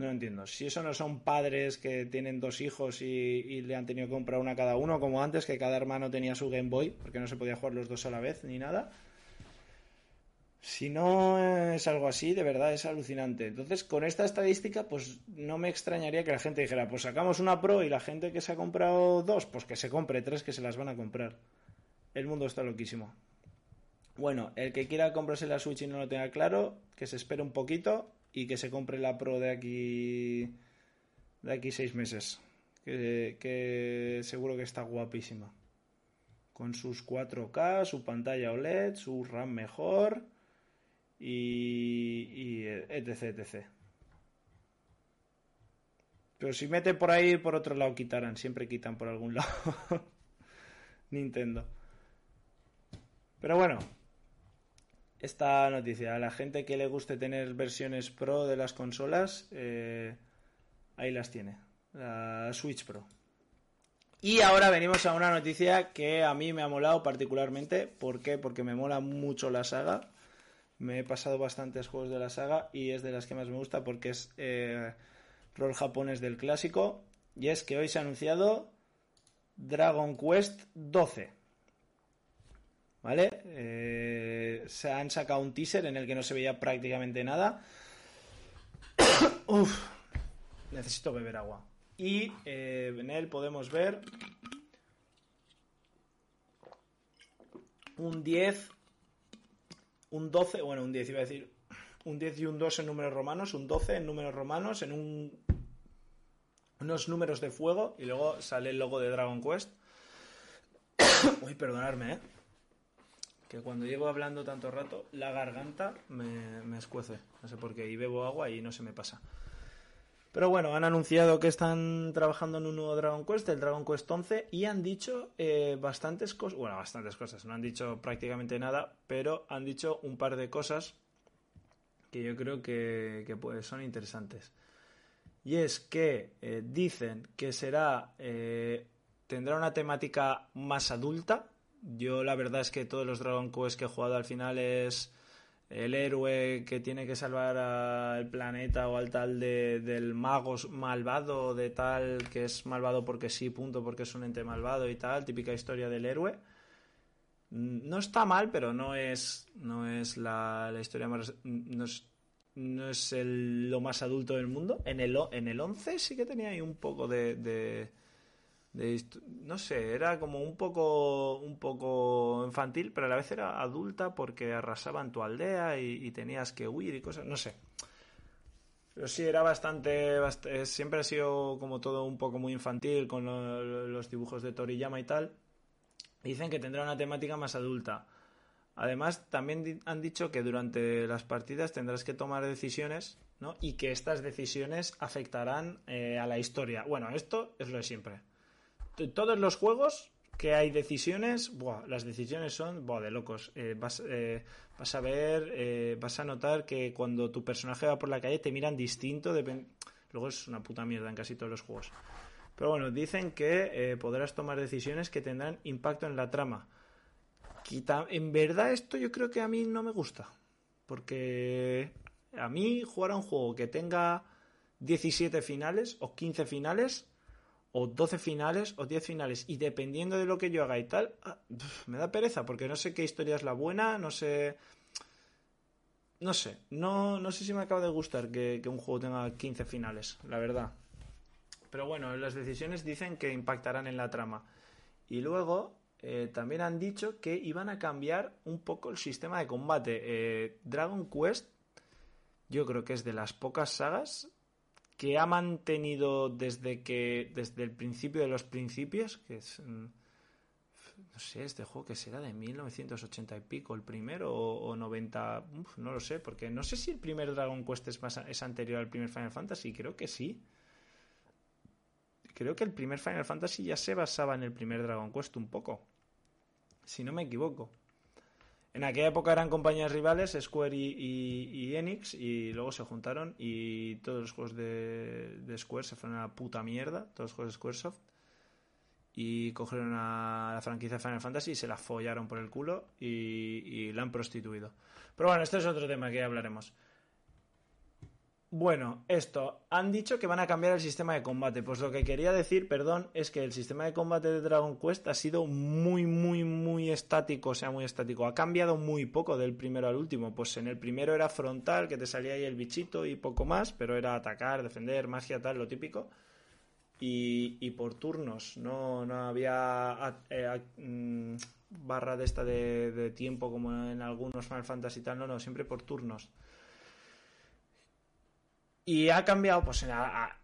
No entiendo. Si eso no son padres que tienen dos hijos y, y, le han tenido que comprar una cada uno, como antes, que cada hermano tenía su Game Boy, porque no se podía jugar los dos a la vez ni nada. Si no es algo así, de verdad es alucinante. Entonces, con esta estadística, pues no me extrañaría que la gente dijera, pues sacamos una Pro y la gente que se ha comprado dos, pues que se compre tres que se las van a comprar. El mundo está loquísimo. Bueno, el que quiera comprarse la Switch y no lo tenga claro, que se espere un poquito y que se compre la Pro de aquí de aquí seis meses. Que, que seguro que está guapísima. Con sus 4K, su pantalla OLED, su RAM mejor y, etc, etc. Pero si mete por ahí, por otro lado quitarán. Siempre quitan por algún lado. Nintendo. Pero bueno. Esta noticia. A la gente que le guste tener versiones Pro de las consolas. Eh, ahí las tiene. La Switch Pro. Y ahora venimos a una noticia que a mí me ha molado particularmente. ¿Por qué? Porque me mola mucho la saga. Me he pasado bastantes juegos de la saga y es de las que más me gusta porque es eh, rol japonés del clásico. Y es que hoy se ha anunciado Dragon Quest 12. ¿Vale? Eh, se han sacado un teaser en el que no se veía prácticamente nada. Uf, necesito beber agua. Y eh, en él podemos ver un 10 un 12, bueno, un 10 iba a decir, un 10 y un 2 en números romanos, un 12 en números romanos, en un, unos números de fuego y luego sale el logo de Dragon Quest. Uy, perdonarme, ¿eh? Que cuando llevo hablando tanto rato, la garganta me, escuece. No sé por qué. Y bebo agua y no se me pasa. Pero bueno, han anunciado que están trabajando en un nuevo Dragon Quest, el Dragon Quest 11, y han dicho eh, bastantes cosas, bueno, bastantes cosas, no han dicho prácticamente nada, pero han dicho un par de cosas que yo creo que, son interesantes. Y es que eh, dicen que será. Eh, tendrá una temática más adulta. Yo la verdad es que todos los Dragon Quest que he jugado al final es el héroe que tiene que salvar al planeta o al tal de, del mago malvado, de tal que es malvado porque sí, punto, porque es un ente malvado y tal, típica historia del héroe. No está mal, pero no es, no es la, historia más... No es, no es lo más adulto del mundo. En el, en el 11 sí que tenía ahí un poco de no sé, era como un poco un poco infantil, pero a la vez era adulta porque arrasaban tu aldea y, tenías que huir y cosas, no sé. Pero sí, era bastante, eh, siempre ha sido como todo un poco muy infantil con los dibujos de Toriyama y tal. Dicen que tendrá una temática más adulta. Además, también han dicho que durante las partidas tendrás que tomar decisiones, ¿no? Y que estas decisiones afectarán eh, a la historia. Bueno, esto es lo de siempre todos los juegos que hay decisiones, las decisiones son de locos. Eh, vas, eh, vas, a ver, eh, vas a notar que cuando tu personaje va por la calle te miran distinto. Luego es una puta mierda en casi todos los juegos. Pero bueno, dicen que podrás tomar decisiones que tendrán impacto en la trama. En verdad esto yo creo que a mí no me gusta. Porque a mí jugar a un juego que tenga 17 finales o 15 finales o 12 finales o 10 finales y dependiendo de lo que yo haga y tal, ah, me da pereza porque no sé qué historia es la buena, no sé... No sé, no, no sé si me acaba de gustar que, un juego tenga 15 finales, la verdad. Pero bueno, las decisiones dicen que impactarán en la trama. Y luego eh, también han dicho que iban a cambiar un poco el sistema de combate. Eh, Dragon Quest, yo creo que es de las pocas sagas que ha mantenido desde que desde el principio de los principios, que es mm, no sé, este juego que será de 1980 y pico, el primero o, 90, no lo sé, porque no sé si el primer Dragon Quest es, más, es anterior al primer Final Fantasy, creo que sí. Creo que el primer Final Fantasy ya se basaba en el primer Dragon Quest un poco, si no me equivoco. En aquella época eran compañías rivales, Square y, Enix, y luego se juntaron y todos los juegos de, Square se fueron a la puta mierda, todos los juegos de Squaresoft, y cogieron a la franquicia Final Fantasy y se la follaron por el culo y, la han prostituido. Pero bueno, este es otro tema que hablaremos. Bueno, esto, han dicho que van a cambiar el sistema de combate. Pues lo que quería decir, perdón, es que el sistema de combate de Dragon Quest ha sido muy, muy, muy estático, o sea, muy estático. Ha cambiado muy poco del primero al último. Pues en el primero era frontal, que te salía ahí el bichito y poco más, pero era atacar, defender, magia, tal, lo típico. Y, por turnos, no, no había eh, mm, barra de esta de, de tiempo como en algunos Final Fantasy y tal, no, no, siempre por turnos. Y ha cambiado, pues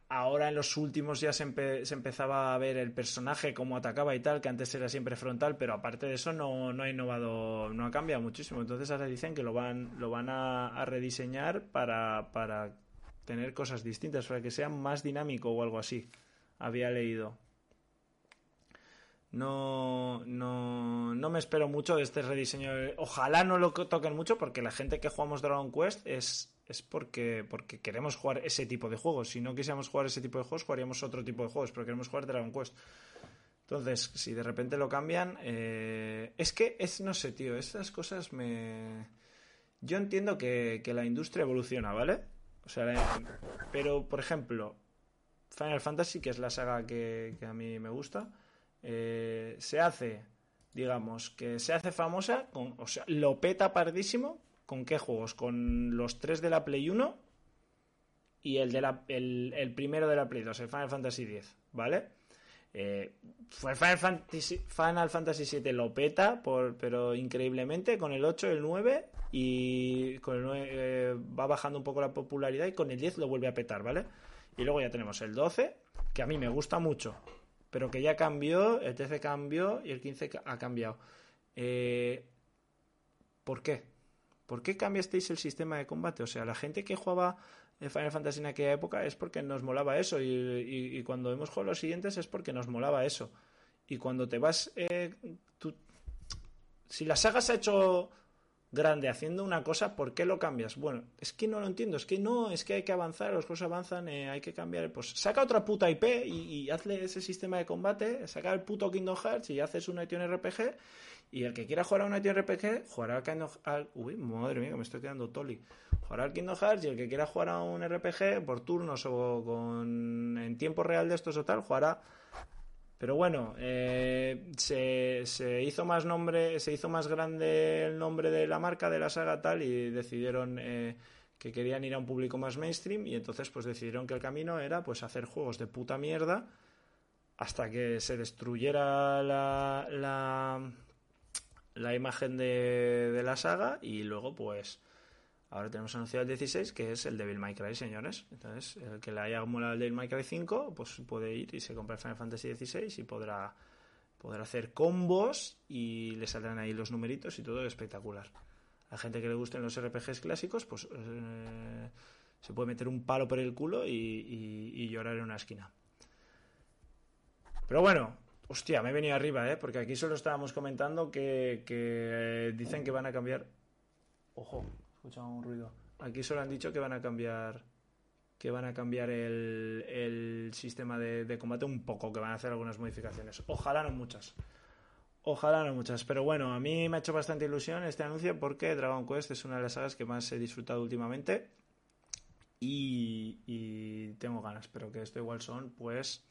ahora en los últimos ya se, empezaba a ver el personaje, cómo atacaba y tal, que antes era siempre frontal, pero aparte de eso no, ha innovado, no ha cambiado muchísimo. Entonces ahora dicen que lo van, lo van a, rediseñar para, para tener cosas distintas, para que sea más dinámico o algo así. Había leído. No, no, no me espero mucho de este rediseño. Ojalá no lo toquen mucho porque la gente que jugamos Dragon Quest es es porque, porque queremos jugar ese tipo de juegos. Si no quisiéramos jugar ese tipo de juegos, jugaríamos otro tipo de juegos, pero queremos jugar Dragon Quest. Entonces, si de repente lo cambian, eh, es que, es, no sé, tío, estas cosas me... Yo entiendo que, la industria evoluciona, ¿vale? O sea, pero, por ejemplo, Final Fantasy, que es la saga que, a mí me gusta, eh, se hace, digamos, que se hace famosa, con, o sea, lo peta pardísimo ¿Con qué juegos? Con los tres de la Play 1 y el, de la, el, primero de la Play 2, el Final Fantasy X, ¿vale? Eh, Final Fantasy, Final Fantasy VII lo peta, por, pero increíblemente, con el 8, el 9 y con el 9 eh, va bajando un poco la popularidad y con el 10 lo vuelve a petar, ¿vale? Y luego ya tenemos el 12, que a mí me gusta mucho, pero que ya cambió, el 13 cambió y el 15 ha cambiado. Eh, ¿Por qué? ¿Por qué cambiasteis el sistema de combate? O sea, la gente que jugaba Final Fantasy en aquella época es porque nos molaba eso y, cuando hemos jugado los siguientes es porque nos molaba eso. Y cuando te vas... Eh, si la saga se ha hecho grande haciendo una cosa, ¿por qué lo cambias? Bueno, es que no lo entiendo, es que no, es que hay que avanzar, los juegos avanzan, eh, hay que cambiar. Pues saca otra puta IP y, hazle ese sistema de combate, saca el puto Kingdom Hearts y haces una Action RPG. Y el que quiera jugar a una Action RPG, jugará al Kingdom Hearts. Uy, madre mía, me estoy quedando toli. Jugará al Kingdom Hearts y el que quiera jugar a un RPG por turnos o con en tiempo real de estos o tal, jugará pero bueno, eh, se, se, hizo más nombre, se hizo más grande el nombre de la marca de la saga tal y decidieron eh, que querían ir a un público más mainstream y entonces pues decidieron que el camino era pues hacer juegos de puta mierda hasta que se destruyera la, la, la imagen de, la saga y luego pues Ahora tenemos anunciado el 16, que es el Devil May Cry, señores. Entonces, el que le haya acumulado el Devil May Cry 5, pues puede ir y se compra el Final Fantasy 16 y podrá, podrá hacer combos y le saldrán ahí los numeritos y todo espectacular. A gente que le gusten los RPGs clásicos, pues eh, se puede meter un palo por el culo y, llorar en una esquina. Pero bueno, hostia, me he venido arriba, ¿eh? Porque aquí solo estábamos comentando que, que dicen que van a cambiar. Ojo, un ruido. Aquí solo han dicho que van a cambiar que van a cambiar el, el sistema de, combate un poco, que van a hacer algunas modificaciones. Ojalá no muchas. Ojalá no muchas. Pero bueno, a mí me ha hecho bastante ilusión este anuncio porque Dragon Quest es una de las sagas que más he disfrutado últimamente. Y, tengo ganas, pero que esto igual son pues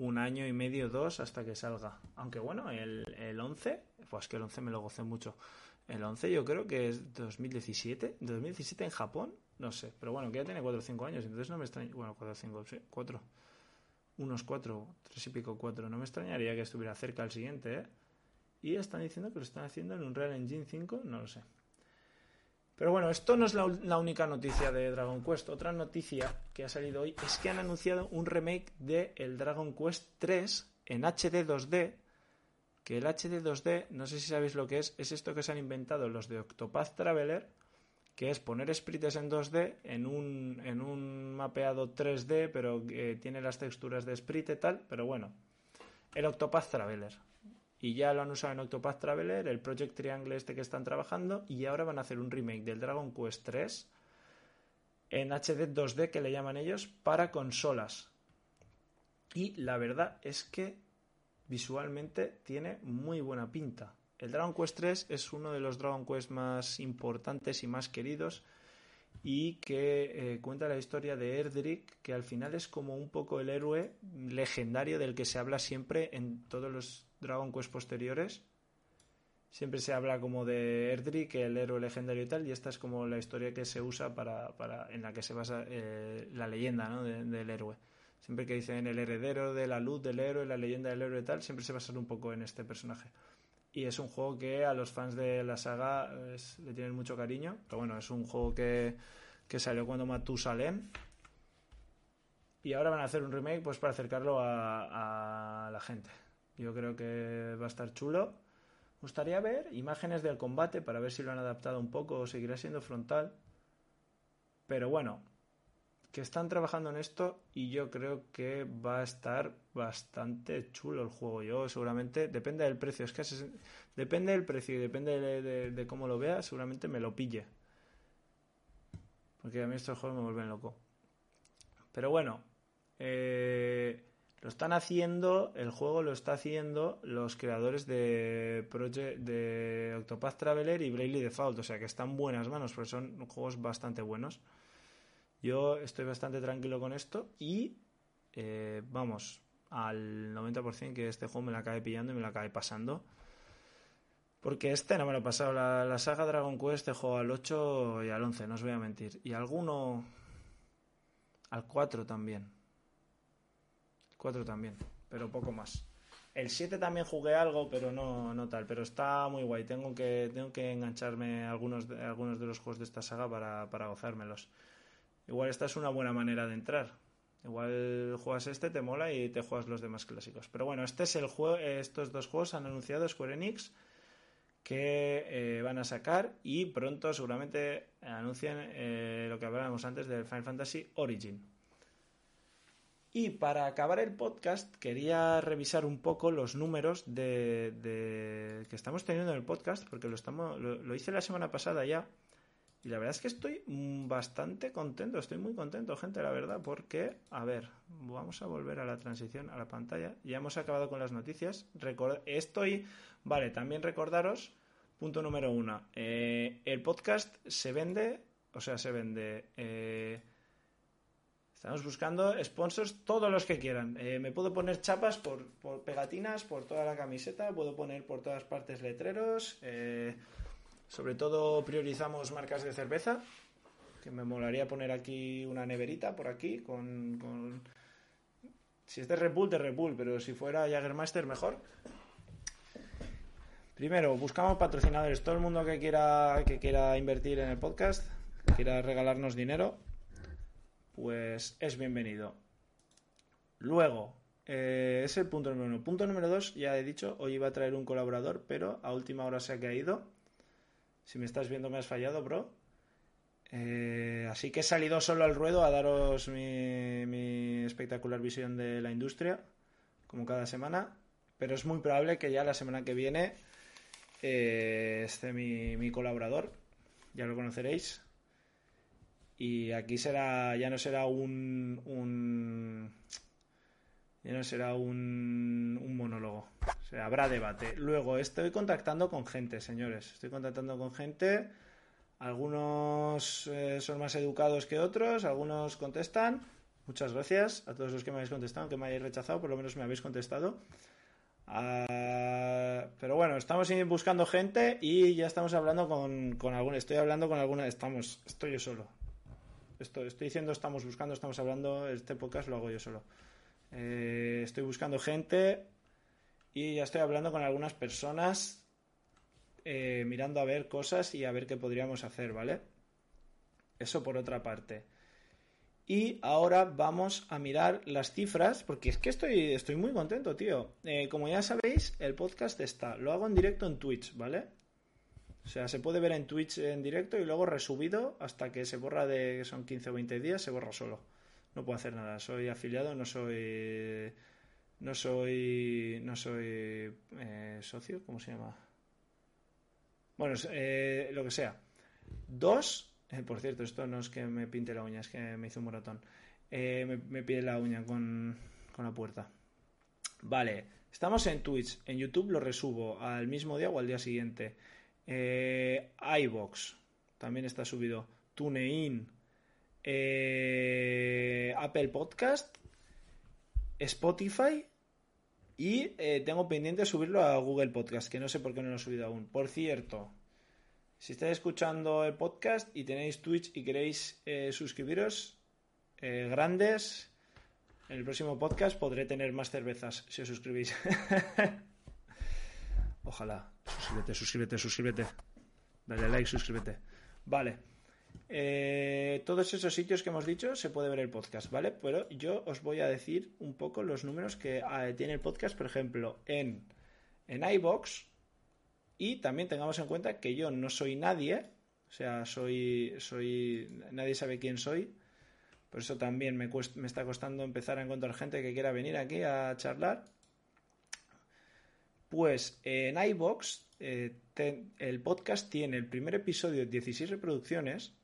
un año y medio, dos hasta que salga. Aunque bueno, el, el 11, pues que el 11 me lo gocé mucho. El 11 yo creo que es 2017. ¿2017 en Japón? No sé. Pero bueno, que ya tiene 4 o 5 años. Entonces no me extraña. Bueno, 4 o 5, sí. 4. Unos 4, 3 y pico 4. No me extrañaría que estuviera cerca al siguiente, ¿eh? Y están diciendo que lo están haciendo en un Real Engine 5. No lo sé. Pero bueno, esto no es la, única noticia de Dragon Quest. Otra noticia que ha salido hoy es que han anunciado un remake de el Dragon Quest 3 en HD 2D que el HD 2D, no sé si sabéis lo que es, es esto que se han inventado los de Octopath Traveler, que es poner sprites en 2D en un, en un mapeado 3D, pero que tiene las texturas de sprite y tal, pero bueno, el Octopath Traveler. Y ya lo han usado en Octopath Traveler, el Project Triangle este que están trabajando, y ahora van a hacer un remake del Dragon Quest 3 en HD 2D que le llaman ellos para consolas. Y la verdad es que visualmente tiene muy buena pinta. El Dragon Quest 3 es uno de los Dragon Quest más importantes y más queridos y que eh, cuenta la historia de Erdrick, que al final es como un poco el héroe legendario del que se habla siempre en todos los Dragon Quest posteriores. Siempre se habla como de Erdrick, el héroe legendario y tal, y esta es como la historia que se usa para, para en la que se basa eh, la leyenda ¿no? del héroe. Siempre que dicen el heredero de la luz del héroe, la leyenda del héroe y tal, siempre se basa un poco en este personaje. Y es un juego que a los fans de la saga le tienen mucho cariño. Pero bueno, es un juego que, que salió cuando Matusalem. Y ahora van a hacer un remake pues para acercarlo a, a la gente. Yo creo que va a estar chulo. Gustaría ver imágenes del combate para ver si lo han adaptado un poco o seguirá siendo frontal. Pero bueno, que están trabajando en esto y yo creo que va a estar bastante chulo el juego. Yo seguramente, depende del precio, es que depende del precio y depende de, cómo lo vea, seguramente me lo pille. Porque a mí estos juegos me vuelven loco. Pero bueno, eh, lo están haciendo, el juego lo está haciendo los creadores de Project, de Octopath Traveler y Bravely Default, o sea que están buenas manos, porque son juegos bastante buenos. Yo estoy bastante tranquilo con esto y eh, vamos, al 90% que este juego me la acabe pillando y me la acabe pasando. Porque este no me lo he pasado. La, saga Dragon Quest he jugado al 8 y al 11, no os voy a mentir. Y alguno al 4 también. El 4 también, pero poco más. El 7 también jugué algo, pero no, no tal. Pero está muy guay. Tengo que, tengo que engancharme algunos de, algunos de los juegos de esta saga para, para gozármelos. Igual esta es una buena manera de entrar. Igual juegas este, te mola y te juegas los demás clásicos. Pero bueno, este es el juego, estos dos juegos han anunciado Square Enix que eh, van a sacar y pronto seguramente anuncian eh, lo que hablábamos antes del Final Fantasy Origin. Y para acabar el podcast, quería revisar un poco los números de, de que estamos teniendo en el podcast, porque lo, estamos, lo, hice la semana pasada ya. Y la verdad es que estoy bastante contento, estoy muy contento, gente, la verdad, porque, a ver, vamos a volver a la transición, a la pantalla. Ya hemos acabado con las noticias. estoy, vale, también recordaros, punto número uno, eh, el podcast se vende, o sea, se vende... Eh, Estamos buscando sponsors todos los que quieran. Eh, me puedo poner chapas por, pegatinas por toda la camiseta, puedo poner por todas partes letreros. Eh, sobre todo priorizamos marcas de cerveza, que me molaría poner aquí una neverita por aquí con... Si es de Red Bull, de Red Bull, pero si fuera Jagermeister mejor. Primero, buscamos patrocinadores. Todo el mundo que quiera, que quiera invertir en el podcast, quiera regalarnos dinero, pues es bienvenido. Luego, eh, es el punto número uno. Punto número dos, ya he dicho, hoy iba a traer un colaborador, pero a última hora se ha caído. Si me estás viendo me has fallado, bro. Eh, así que he salido solo al ruedo a daros mi, espectacular visión de la industria, como cada semana. Pero es muy probable que ya la semana que viene eh, esté mi, mi colaborador. Ya lo conoceréis. Y aquí será, ya no será un, un ya no será un, un monólogo. O sea, habrá debate. Luego, estoy contactando con gente, señores. Estoy contactando con gente. Algunos eh, son más educados que otros, algunos contestan. Muchas gracias a todos los que me habéis contestado, que me hayáis rechazado, por lo menos me habéis contestado. Ah, pero bueno, estamos buscando gente y ya estamos hablando con, con. Estoy hablando con alguna. Estamos. Estoy yo solo. Esto, estoy diciendo estamos buscando, estamos hablando, este podcast lo hago yo solo. Eh, estoy buscando gente y ya estoy hablando con algunas personas, eh, mirando a ver cosas y a ver qué podríamos hacer, ¿vale? Eso por otra parte. Y ahora vamos a mirar las cifras, porque es que estoy, estoy muy contento, tío. Eh, como ya sabéis, el podcast está, lo hago en directo en Twitch, ¿vale? O sea, se puede ver en Twitch en directo y luego resubido hasta que se borra de, son 15 o 20 días, se borra solo. No puedo hacer nada, soy afiliado, no soy... No soy... No soy... Eh, socio, ¿cómo se llama? Bueno, eh, lo que sea. Dos, eh, por cierto, esto no es que me pinte la uña, es que me hizo un moratón. me, me pide la uña con, con la puerta. Vale, estamos en Twitch, en YouTube lo resubo al mismo día o al día siguiente eh, iBox también está subido, TuneIn, eh, Apple Podcast, Spotify y eh, tengo pendiente subirlo a Google Podcast, que no sé por qué no lo he subido aún. Por cierto, si estáis escuchando el podcast y tenéis Twitch y queréis eh, suscribiros, grandes, en el próximo podcast podré tener más cervezas si os suscribís. Ojalá. Suscríbete, suscríbete, suscríbete. Dale like, suscríbete. Vale. Eh, todos esos sitios que hemos dicho se puede ver el podcast, ¿vale? Pero yo os voy a decir un poco los números que ah, tiene el podcast, por ejemplo, en, en iBox. Y también tengamos en cuenta que yo no soy nadie, o sea, soy, soy, nadie sabe quién soy. Por eso también me, me está costando empezar a encontrar gente que quiera venir aquí a charlar. Pues en iBox eh, el podcast tiene el primer episodio 16 reproducciones,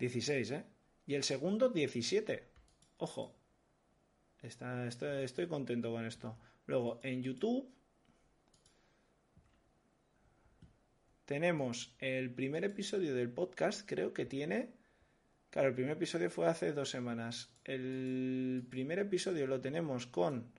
16, ¿eh? Y el segundo 17. Ojo. Está, estoy, estoy contento con esto. Luego, en YouTube tenemos el primer episodio del podcast, creo que tiene... Claro, el primer episodio fue hace dos semanas. El primer episodio lo tenemos con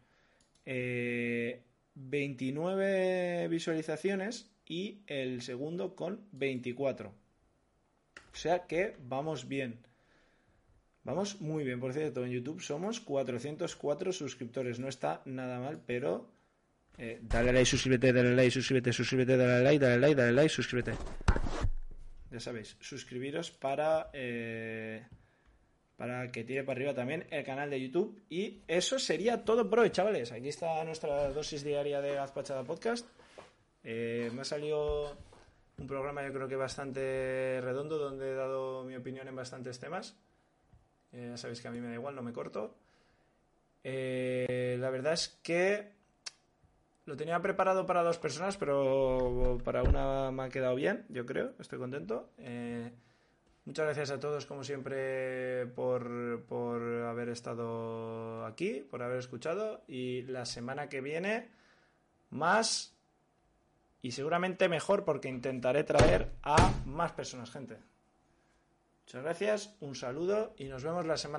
eh, 29 visualizaciones y el segundo con 24. O sea que vamos bien. Vamos muy bien, por cierto, en YouTube somos 404 suscriptores. No está nada mal, pero... Eh, dale like, suscríbete, dale like, suscríbete, suscríbete, dale like, dale like, dale like, suscríbete. Ya sabéis, suscribiros para... Eh, para que tire para arriba también el canal de YouTube. Y eso sería todo por hoy, chavales. Aquí está nuestra dosis diaria de Gazpachada Podcast. Eh, me ha salido un programa yo creo que bastante redondo donde he dado mi opinión en bastantes temas. Eh, ya sabéis que a mí me da igual, no me corto. Eh, la verdad es que lo tenía preparado para dos personas, pero para una me ha quedado bien, yo creo, estoy contento. Muchas gracias a todos, como siempre, por, por haber estado aquí, por haber escuchado. Y la semana que viene, más y seguramente mejor, porque intentaré traer a más personas, gente. Muchas gracias, un saludo y nos vemos la semana